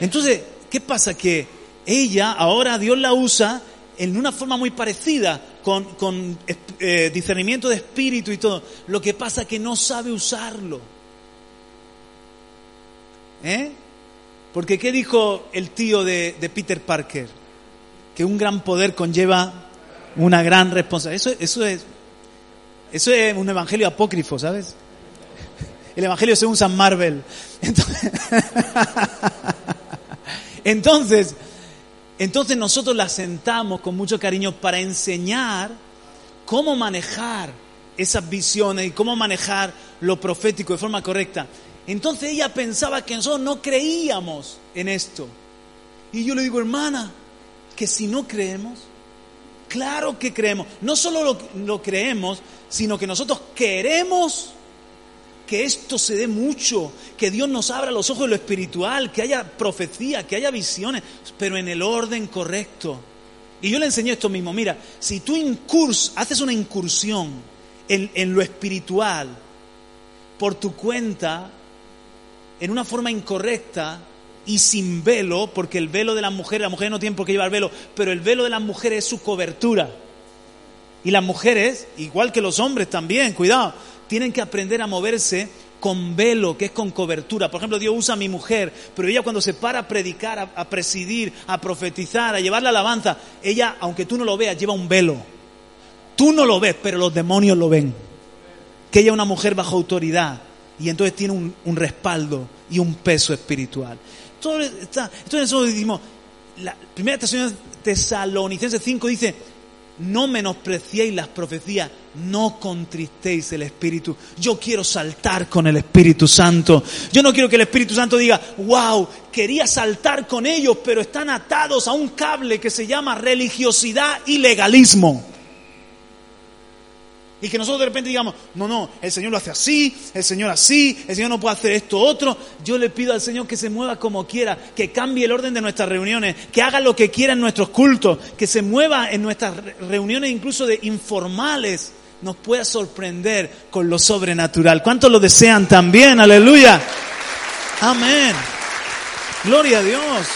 Entonces, ¿qué pasa? Que ella ahora Dios la usa en una forma muy parecida, con, eh, discernimiento de espíritu y todo. Lo que pasa que no sabe usarlo. ¿Eh? Porque ¿qué dijo el tío de, Peter Parker? Que un gran poder conlleva una gran responsabilidad. Eso, eso, es, eso es un evangelio apócrifo, ¿sabes? El evangelio según San Marvel. [laughs] Entonces, Entonces, entonces nosotros la sentamos con mucho cariño para enseñar cómo manejar esas visiones y cómo manejar lo profético de forma correcta. Entonces ella pensaba que nosotros no creíamos en esto. Y yo le digo, hermana, que si no creemos, claro que creemos. No solo lo, lo creemos, sino que nosotros queremos que esto se dé mucho, que Dios nos abra los ojos de lo espiritual, que haya profecía, que haya visiones, pero en el orden correcto. Y yo le enseñé esto mismo, mira, si tú incurs, haces una incursión en, en lo espiritual por tu cuenta, en una forma incorrecta, y sin velo, porque el velo de las mujeres, las mujeres no tienen por qué llevar velo, pero el velo de las mujeres es su cobertura. Y las mujeres, igual que los hombres también, cuidado, tienen que aprender a moverse con velo, que es con cobertura. Por ejemplo, Dios usa a mi mujer, pero ella cuando se para a predicar, a, presidir, a profetizar, a llevar la alabanza, ella, aunque tú no lo veas, lleva un velo. Tú no lo ves, pero los demonios lo ven. Que ella es una mujer bajo autoridad y entonces tiene un, respaldo y un peso espiritual. Entonces, entonces nosotros decimos, la primera Tesalonicenses 5 dice, no menospreciéis las profecías, no contristéis el Espíritu. Yo quiero saltar con el Espíritu Santo. Yo no quiero que el Espíritu Santo diga, wow, quería saltar con ellos, pero están atados a un cable que se llama religiosidad y legalismo. Y que nosotros de repente digamos, no, no, el Señor lo hace así, el Señor así, el Señor no puede hacer esto otro. Yo le pido al Señor que se mueva como quiera, que cambie el orden de nuestras reuniones, que haga lo que quiera en nuestros cultos, que se mueva en nuestras reuniones incluso de informales, nos pueda sorprender con lo sobrenatural. ¿Cuántos lo desean también? Aleluya. Amén. Gloria a Dios.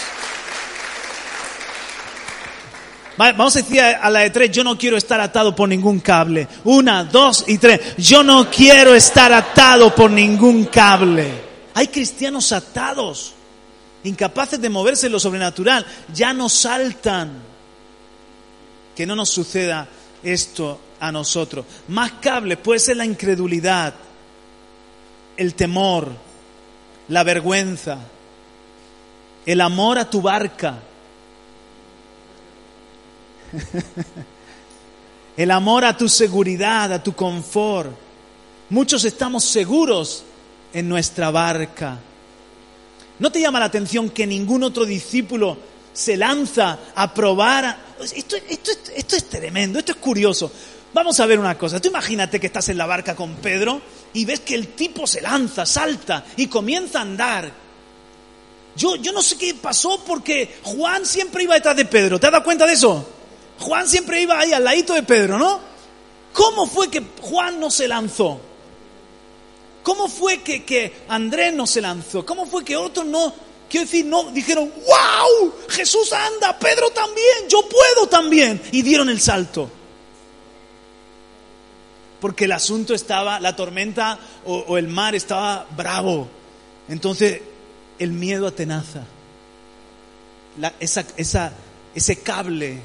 Vamos a decir a la de tres, yo no quiero estar atado por ningún cable. Una, dos y tres. Yo no quiero estar atado por ningún cable. Hay cristianos atados, incapaces de moverse en lo sobrenatural. Ya no saltan. Que no nos suceda esto a nosotros. Más cables puede ser la incredulidad, el temor, la vergüenza, el amor a tu barca, [laughs] el amor a tu seguridad, a tu confort. Muchos estamos seguros en nuestra barca. ¿No te llama la atención que ningún otro discípulo se lanza a probar? Esto, esto es tremendo, esto es curioso. Vamos a ver una cosa. Tú imagínate que estás en la barca con Pedro y ves que el tipo se lanza, salta y comienza a andar. Yo, yo no sé qué pasó porque Juan siempre iba detrás de Pedro. ¿Te has dado cuenta de eso? Juan siempre iba ahí al ladito de Pedro, ¿no? ¿Cómo fue que Juan no se lanzó? ¿Cómo fue que, que Andrés no se lanzó? ¿Cómo fue que otros no, quiero decir, no dijeron, wow, Jesús anda, Pedro también, yo puedo también? Y dieron el salto. Porque el asunto estaba, la tormenta o, el mar estaba bravo. Entonces el miedo atenaza. esa, ese cable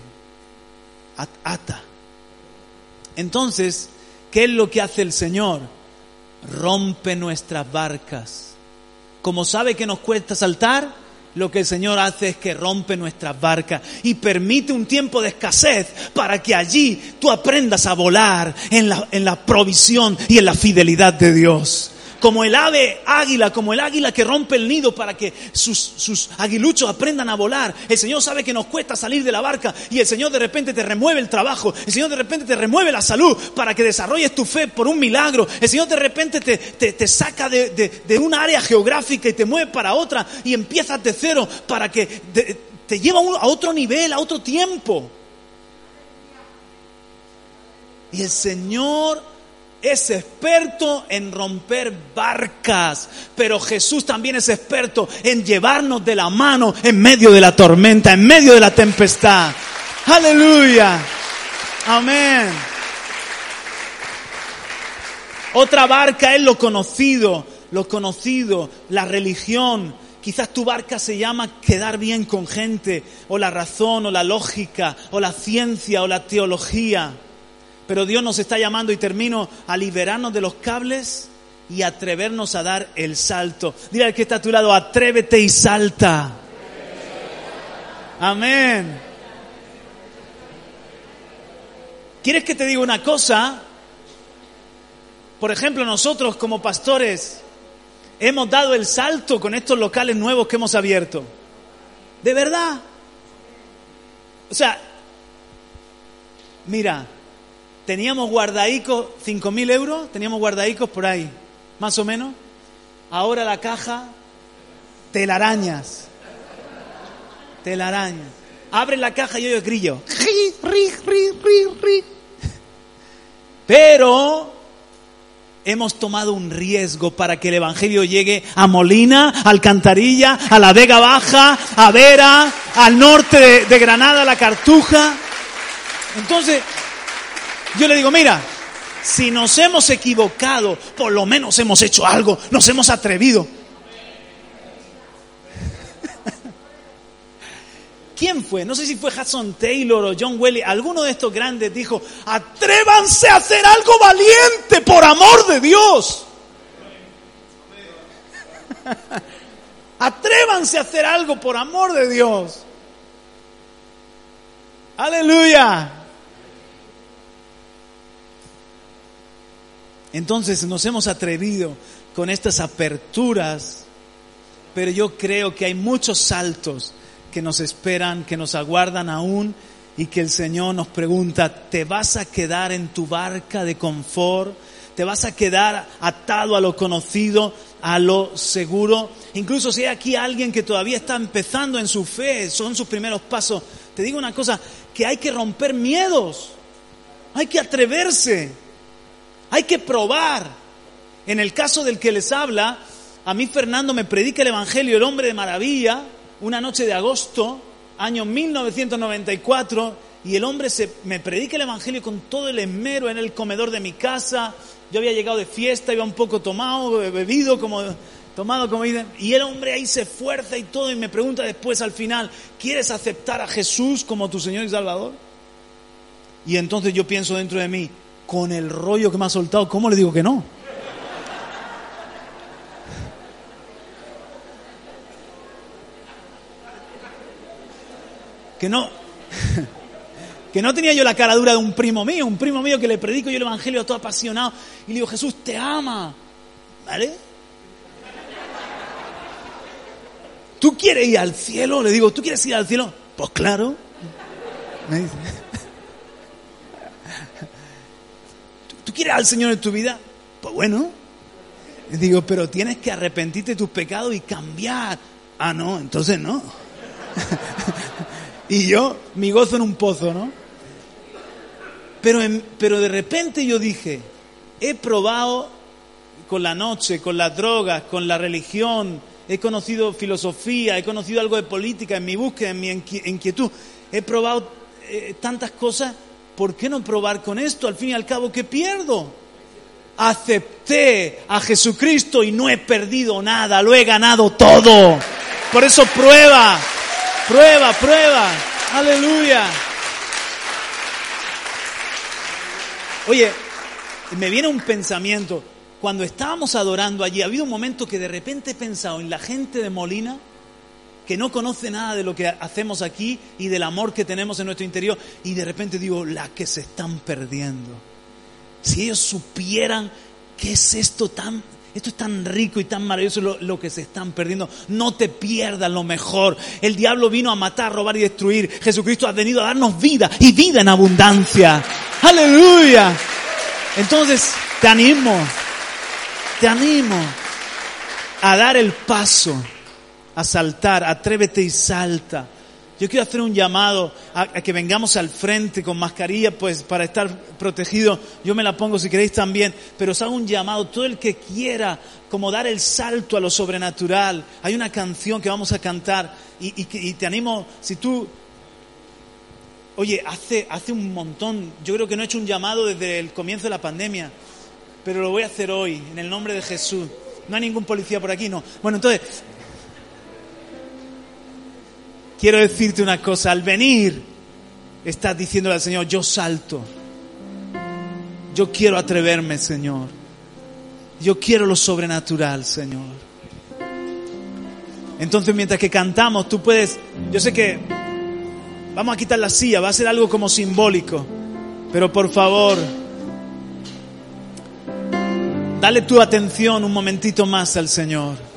ata. Entonces, ¿qué es lo que hace el Señor? Rompe nuestras barcas. Como sabe que nos cuesta saltar, lo que el Señor hace es que rompe nuestras barcas y permite un tiempo de escasez para que allí tú aprendas a volar en la, en la provisión y en la fidelidad de Dios como el ave águila, como el águila que rompe el nido para que sus, aguiluchos aprendan a volar. El Señor sabe que nos cuesta salir de la barca y el Señor de repente te remueve el trabajo, el Señor de repente te remueve la salud para que desarrolles tu fe por un milagro. El Señor de repente te, te, saca de, de, una área geográfica y te mueve para otra y empiezas de cero para que te, te lleva a otro nivel, a otro tiempo. Y el Señor es experto en romper barcas, pero Jesús también es experto en llevarnos de la mano en medio de la tormenta, en medio de la tempestad. Aleluya. Amén. Otra barca es lo conocido, lo conocido, la religión. Quizás tu barca se llama quedar bien con gente, o la razón, o la lógica, o la ciencia, o la teología. Pero Dios nos está llamando, y termino, a liberarnos de los cables y atrevernos a dar el salto. Dile al que está a tu lado, atrévete y salta. Amén. ¿Quieres que te diga una cosa? Por ejemplo, nosotros como pastores hemos dado el salto con estos locales nuevos que hemos abierto. ¿De verdad? O sea, mira, teníamos guardaicos, 5.000 euros, teníamos guardaicos por ahí, más o menos. Ahora la caja, telarañas. Telarañas. Abre la caja y yo grillo. Pero hemos tomado un riesgo para que el Evangelio llegue a Molina, Alcantarilla, a la Vega Baja, a Vera, al norte de, de Granada, a la Cartuja. Entonces, yo le digo, mira, si nos hemos equivocado, por lo menos hemos hecho algo, nos hemos atrevido. [laughs] ¿Quién fue? No sé si fue Hudson Taylor o John Welly. Alguno de estos grandes dijo, atrévanse a hacer algo valiente por amor de Dios. [laughs] atrévanse a hacer algo por amor de Dios. Aleluya. Entonces nos hemos atrevido con estas aperturas, pero yo creo que hay muchos saltos que nos esperan, que nos aguardan aún y que el Señor nos pregunta, ¿te vas a quedar en tu barca de confort? ¿Te vas a quedar atado a lo conocido, a lo seguro? Incluso si hay aquí alguien que todavía está empezando en su fe, son sus primeros pasos, te digo una cosa, que hay que romper miedos, hay que atreverse. Hay que probar. En el caso del que les habla, a mí Fernando me predica el Evangelio, el hombre de maravilla, una noche de agosto, año 1994, y el hombre se, me predica el Evangelio con todo el esmero en el comedor de mi casa. Yo había llegado de fiesta, iba un poco tomado, bebido, como tomado como y el hombre ahí se esfuerza y todo y me pregunta después al final, ¿quieres aceptar a Jesús como tu Señor y Salvador? Y entonces yo pienso dentro de mí, con el rollo que me ha soltado, ¿cómo le digo que no? Que no, [laughs] que no tenía yo la cara dura de un primo mío, un primo mío que le predico yo el Evangelio todo apasionado y le digo, Jesús te ama, ¿vale? ¿Tú quieres ir al cielo? Le digo, ¿tú quieres ir al cielo? Pues claro. Me dice. Quieres al Señor en tu vida? Pues bueno. Digo, pero tienes que arrepentirte de tus pecados y cambiar. Ah, no, entonces no. [laughs] y yo, mi gozo en un pozo, ¿no? Pero, pero de repente yo dije, he probado con la noche, con las drogas, con la religión, he conocido filosofía, he conocido algo de política en mi búsqueda, en mi inquietud, he probado eh, tantas cosas, ¿por qué no probar con esto? Al fin y al cabo, ¿qué pierdo? Acepté a Jesucristo y no he perdido nada, lo he ganado todo. Por eso prueba, prueba, prueba. Aleluya. Oye, me viene un pensamiento cuando estábamos adorando allí, ha habido un momento que de repente he pensado en la gente de Molina que no conoce nada de lo que hacemos aquí y del amor que tenemos en nuestro interior y de repente digo, la que se están perdiendo. Si ellos supieran qué es esto tan esto es tan rico y tan maravilloso lo, lo, que se están perdiendo. No te pierdas lo mejor. El diablo vino a matar, robar y destruir. Jesucristo ha venido a darnos vida y vida en abundancia. Aleluya. Entonces, te animo te animo a dar el paso, a saltar, atrévete y salta. Yo quiero hacer un llamado a, que vengamos al frente con mascarilla, pues para estar protegido. Yo me la pongo si queréis también, pero os hago un llamado. Todo el que quiera como dar el salto a lo sobrenatural. Hay una canción que vamos a cantar y, y te animo, si tú Oye, hace, hace un montón, yo creo que no he hecho un llamado desde el comienzo de la pandemia pero lo voy a hacer hoy, en el nombre de Jesús. No hay ningún policía por aquí, no. Bueno, entonces, quiero decirte una cosa, al venir, estás diciéndole al Señor, yo salto, yo quiero atreverme, Señor, yo quiero lo sobrenatural, Señor. Entonces, mientras que cantamos, tú puedes, yo sé que vamos a quitar la silla, va a ser algo como simbólico, pero por favor, Dale tu atención un momentito más al Señor.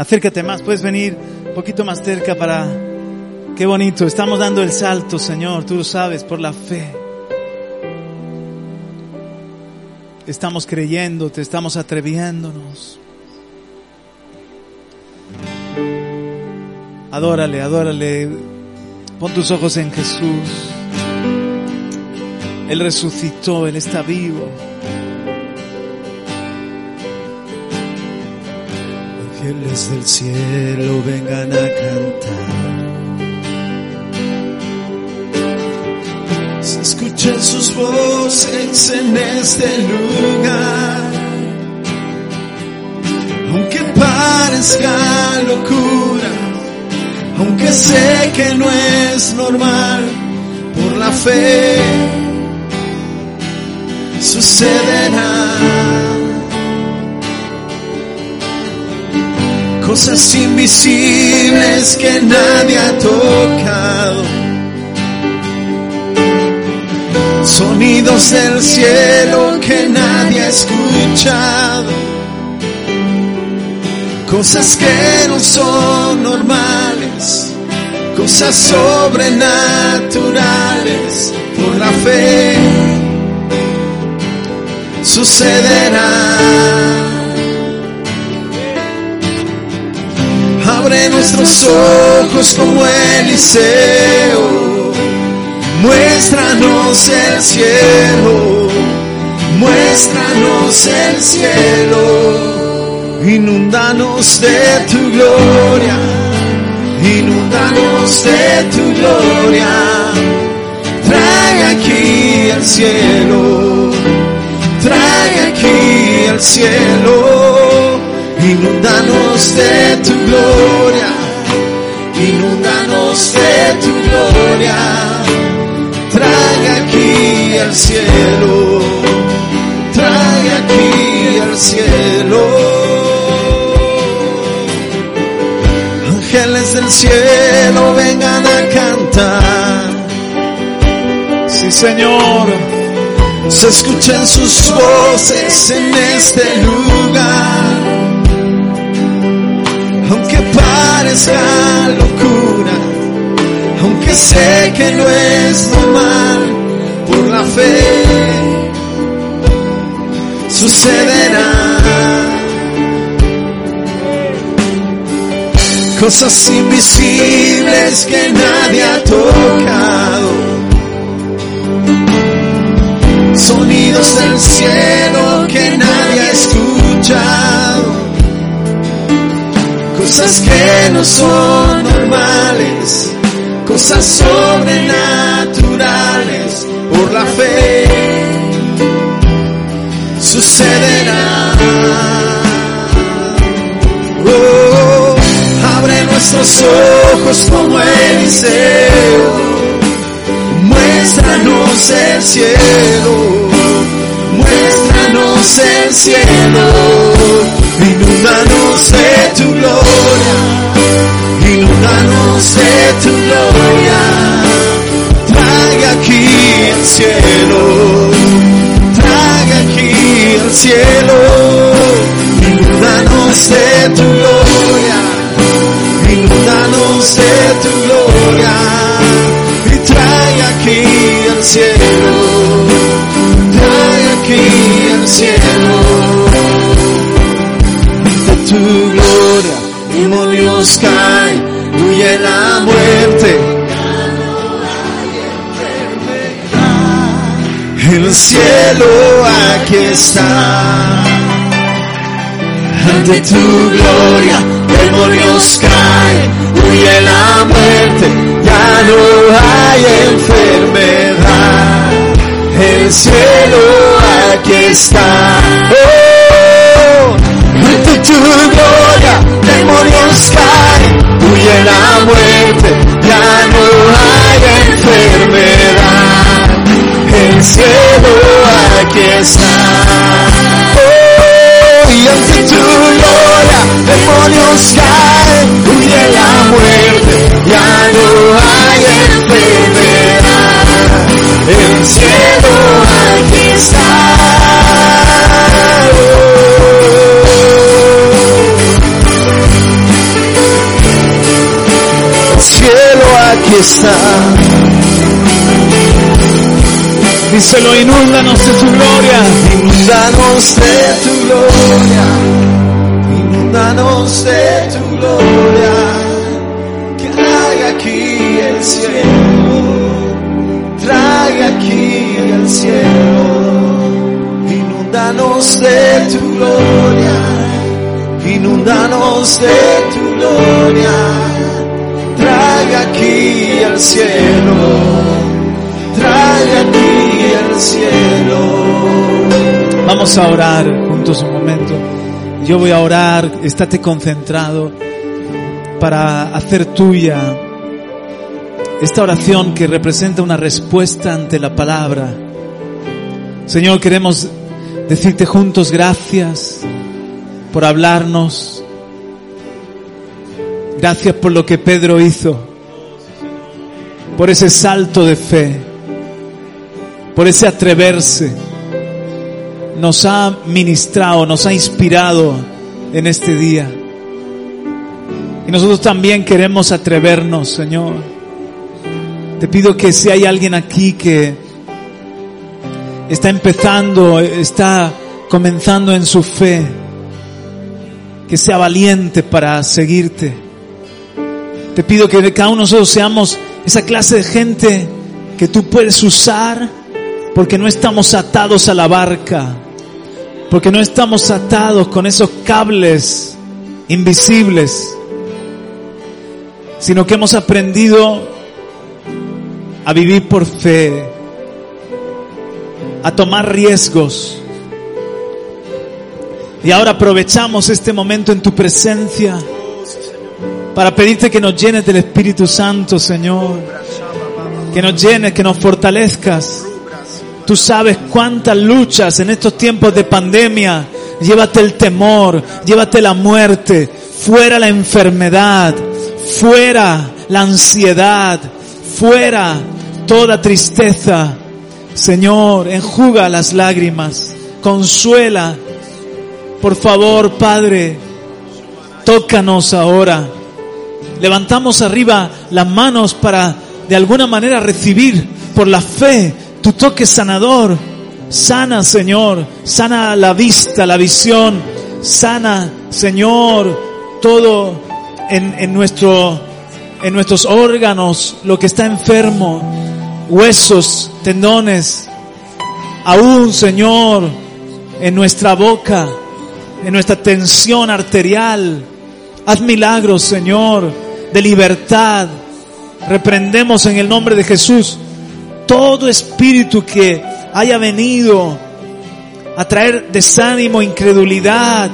Acércate más, puedes venir un poquito más cerca para... Qué bonito, estamos dando el salto, Señor, tú lo sabes, por la fe. Estamos creyendo, te estamos atreviéndonos. Adórale, adórale. Pon tus ojos en Jesús. Él resucitó, Él está vivo. Ángeles del cielo vengan a cantar. Se escuchan sus voces en este lugar. Aunque parezca locura, aunque sé que no es normal, por la fe sucederá. Cosas invisibles que nadie ha tocado, sonidos del cielo que nadie ha escuchado. cosas que no son normales, cosas sobrenaturales, por la fe sucederá. Nuestros ojos como Eliseo, muéstranos el cielo, muéstranos el cielo, inundanos de tu gloria, inundanos de tu gloria, trae aquí el cielo, trae aquí el cielo Inúndanos de tu gloria, inúndanos de tu gloria. Trae aquí el cielo, trae aquí el cielo. Ángeles del cielo vengan a cantar. Sí, Señor. Se escuchen sus voces en este lugar aunque parezca locura, aunque sé que no es normal, por la fe sucederá. Cosas invisibles que nadie ha tocado. Sonidos del cielo que nadie cosas que no son normales, cosas sobrenaturales, por la fe sucederá. Oh, abre nuestros ojos como Eliseo, muéstranos el cielo, muéstranos el cielo cielo aquí está. Ante tu gloria, demonios caen, huye la muerte, ya no hay enfermedad. El cielo aquí está. Oh, ante tu gloria, demonios caen, huye la muerte, ya no hay enfermedad. El cielo aquí está. Oh, y ante tu gloria, demonios caen, huye la muerte, ya no hay enfermedad. El cielo aquí está. cielo aquí está. Díselo, inúndanos de tu gloria. Inúndanos de tu gloria. Inúndanos de tu gloria. Que traiga aquí el cielo. Trae aquí el cielo. Inúndanos de tu gloria. Inúndanos de tu gloria trae aquí el cielo, Vamos a orar juntos un momento. Yo voy a orar, estate concentrado para hacer tuya esta oración que representa una respuesta ante la palabra. Señor, queremos decirte juntos gracias por hablarnos, Gracias por lo que Pedro hizo, por ese salto de fe, por ese atreverse. Nos ha ministrado, nos ha inspirado en este día. Y nosotros también queremos atrevernos, Señor. Te pido que si hay alguien aquí que está empezando, está comenzando en su fe, que sea valiente para seguirte. Te pido que cada uno de nosotros seamos esa clase de gente que tú puedes usar porque no estamos atados a la barca, porque no estamos atados con esos cables invisibles, sino que hemos aprendido a vivir por fe, a tomar riesgos. Y ahora aprovechamos este momento en tu presencia para pedirte que nos llenes del Espíritu Santo, Señor. Que nos llenes, que nos fortalezcas. Tú sabes cuántas luchas en estos tiempos de pandemia. Llévate el temor, llévate la muerte, fuera la enfermedad, fuera la ansiedad, fuera toda tristeza. Señor, enjuga las lágrimas, consuela. Por favor, Padre, tócanos ahora. Levantamos arriba las manos para de alguna manera recibir por la fe tu toque sanador. Sana, Señor, sana la vista, la visión, sana, Señor, todo en, en nuestro, en nuestros órganos, lo que está enfermo, huesos, tendones, aún, Señor, en nuestra boca, en nuestra tensión arterial. Haz milagros, Señor, de libertad. Reprendemos en el nombre de Jesús todo espíritu que haya venido a traer desánimo, incredulidad,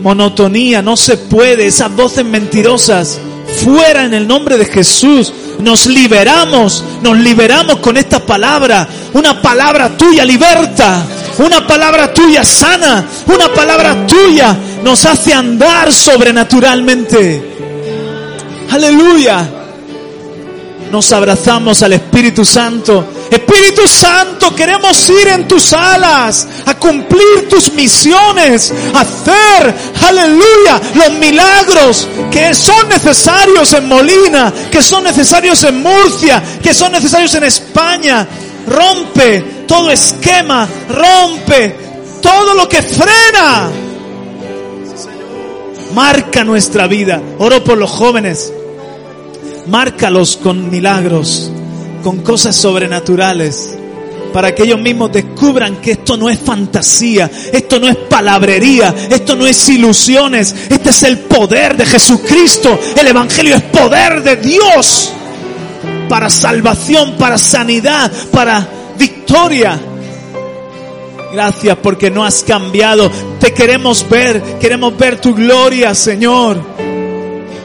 monotonía. No se puede. Esas voces mentirosas. Fuera en el nombre de Jesús. Nos liberamos, nos liberamos con esta palabra. Una palabra tuya liberta. Una palabra tuya sana. Una palabra tuya nos hace andar sobrenaturalmente. Aleluya. Nos abrazamos al Espíritu Santo. Espíritu Santo, queremos ir en tus alas a cumplir tus misiones, hacer, aleluya, los milagros que son necesarios en Molina, que son necesarios en Murcia, que son necesarios en España. Rompe todo esquema, rompe todo lo que frena. Marca nuestra vida. Oro por los jóvenes. Márcalos con milagros, con cosas sobrenaturales, para que ellos mismos descubran que esto no es fantasía, esto no es palabrería, esto no es ilusiones, este es el poder de Jesucristo. El Evangelio es poder de Dios para salvación, para sanidad, para victoria. Gracias porque no has cambiado. Te queremos ver, queremos ver tu gloria, Señor.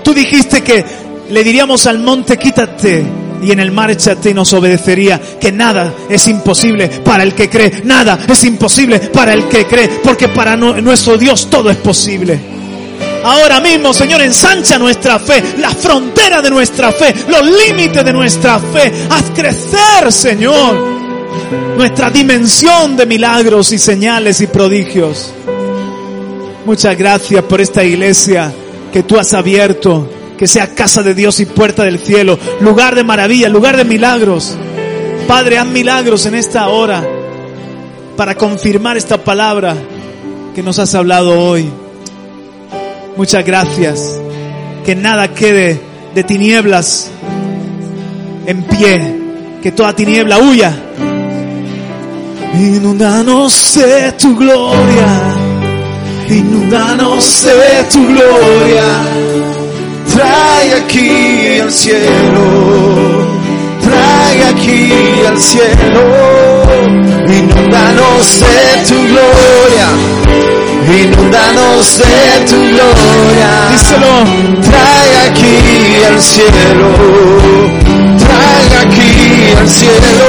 Tú dijiste que le diríamos al monte, quítate, y en el mar échate y nos obedecería, que nada es imposible para el que cree, nada es imposible para el que cree, porque para nuestro Dios todo es posible. Ahora mismo, Señor, ensancha nuestra fe, la frontera de nuestra fe, los límites de nuestra fe. Haz crecer, Señor, nuestra dimensión de milagros y señales y prodigios. Muchas gracias por esta iglesia que tú has abierto que sea casa de Dios y puerta del cielo, lugar de maravilla, lugar de milagros. Padre, haz milagros en esta hora para confirmar esta palabra que nos has hablado hoy. Muchas gracias. Que nada quede de tinieblas en pie, que toda tiniebla huya. Inundanos de tu gloria, inundanos de tu gloria trae aquí al cielo, trae aquí al cielo, inundanos de tu gloria, inundanos de tu gloria, díselo, trae aquí al cielo, trae aquí al cielo,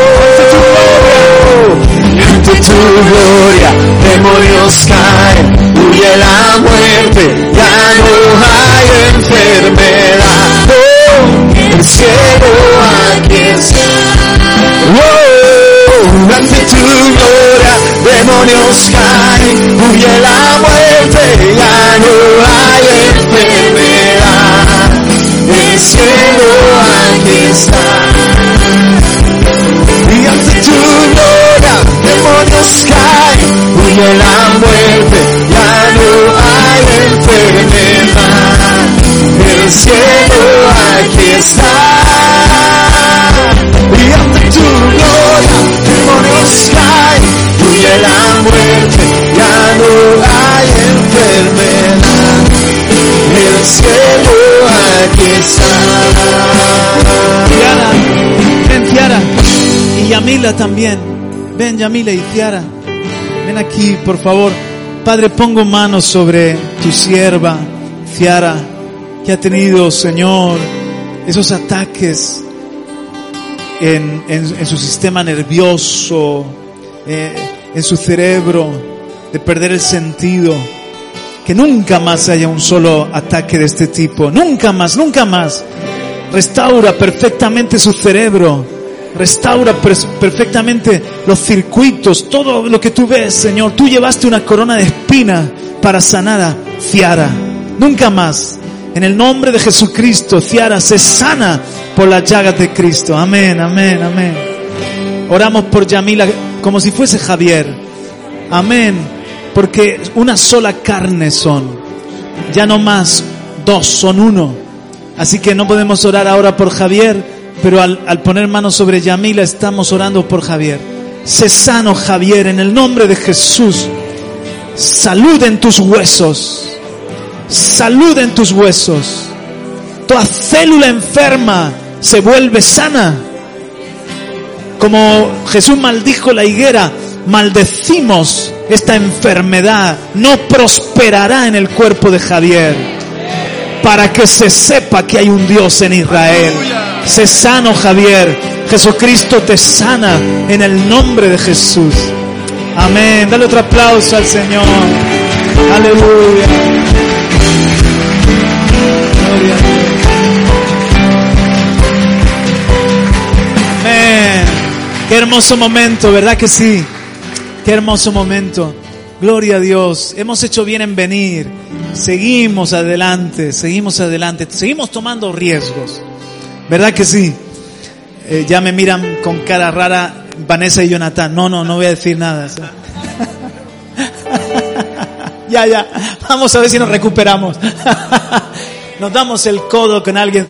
ante tu gloria, demonios caen, huye la muerte, ya no hay enfermedad. Oh, el cielo aquí está. Oh, ante tu gloria, demonios caen, huye la muerte, ya no hay enfermedad. cielo aquí está. Y ante tu gloria demonios caen, huye la muerte, ya no hay enfermedad. El cielo aquí está. Y ante tu gloria demonios caen, huye la muerte, ya no hay enfermedad. El cielo aquí está. Ciara. Y Yamila también. Ven Yamila y Ciara. Ven aquí, por favor. Padre, pongo manos sobre tu sierva, Ciara, que ha tenido, Señor, esos ataques en, en- en su sistema nervioso, eh, en su cerebro, de perder el sentido. Que nunca más haya un solo ataque de este tipo. Nunca más, nunca más. Restaura perfectamente su cerebro. Restaura perfectamente los circuitos, todo lo que tú ves, Señor. Tú llevaste una corona de espina para sanar a Ciara. Nunca más. En el nombre de Jesucristo, Ciara se sana por las llagas de Cristo. Amén, amén, amén. Oramos por Yamila como si fuese Javier. Amén. Porque una sola carne son. Ya no más dos, son uno. Así que no podemos orar ahora por Javier, pero al, al poner manos sobre Yamila estamos orando por Javier. Sé sano Javier en el nombre de Jesús. Salud en tus huesos. Salud en tus huesos. Toda célula enferma se vuelve sana. Como Jesús maldijo la higuera, maldecimos esta enfermedad. No prosperará en el cuerpo de Javier. Para que se sepa que hay un Dios en Israel. Sé sano, Javier. Jesucristo te sana en el nombre de Jesús. Amén. Dale otro aplauso al Señor. Aleluya. Gloria a Dios. Amén. Qué hermoso momento, ¿verdad que sí? Qué hermoso momento. Gloria a Dios. Hemos hecho bien en venir. Seguimos adelante, seguimos adelante. Seguimos tomando riesgos. ¿Verdad que sí? Eh, ya me miran con cara rara Vanessa y Jonathan. No, no, no voy a decir nada. [laughs] ya, ya. Vamos a ver si nos recuperamos. [laughs] nos damos el codo con alguien.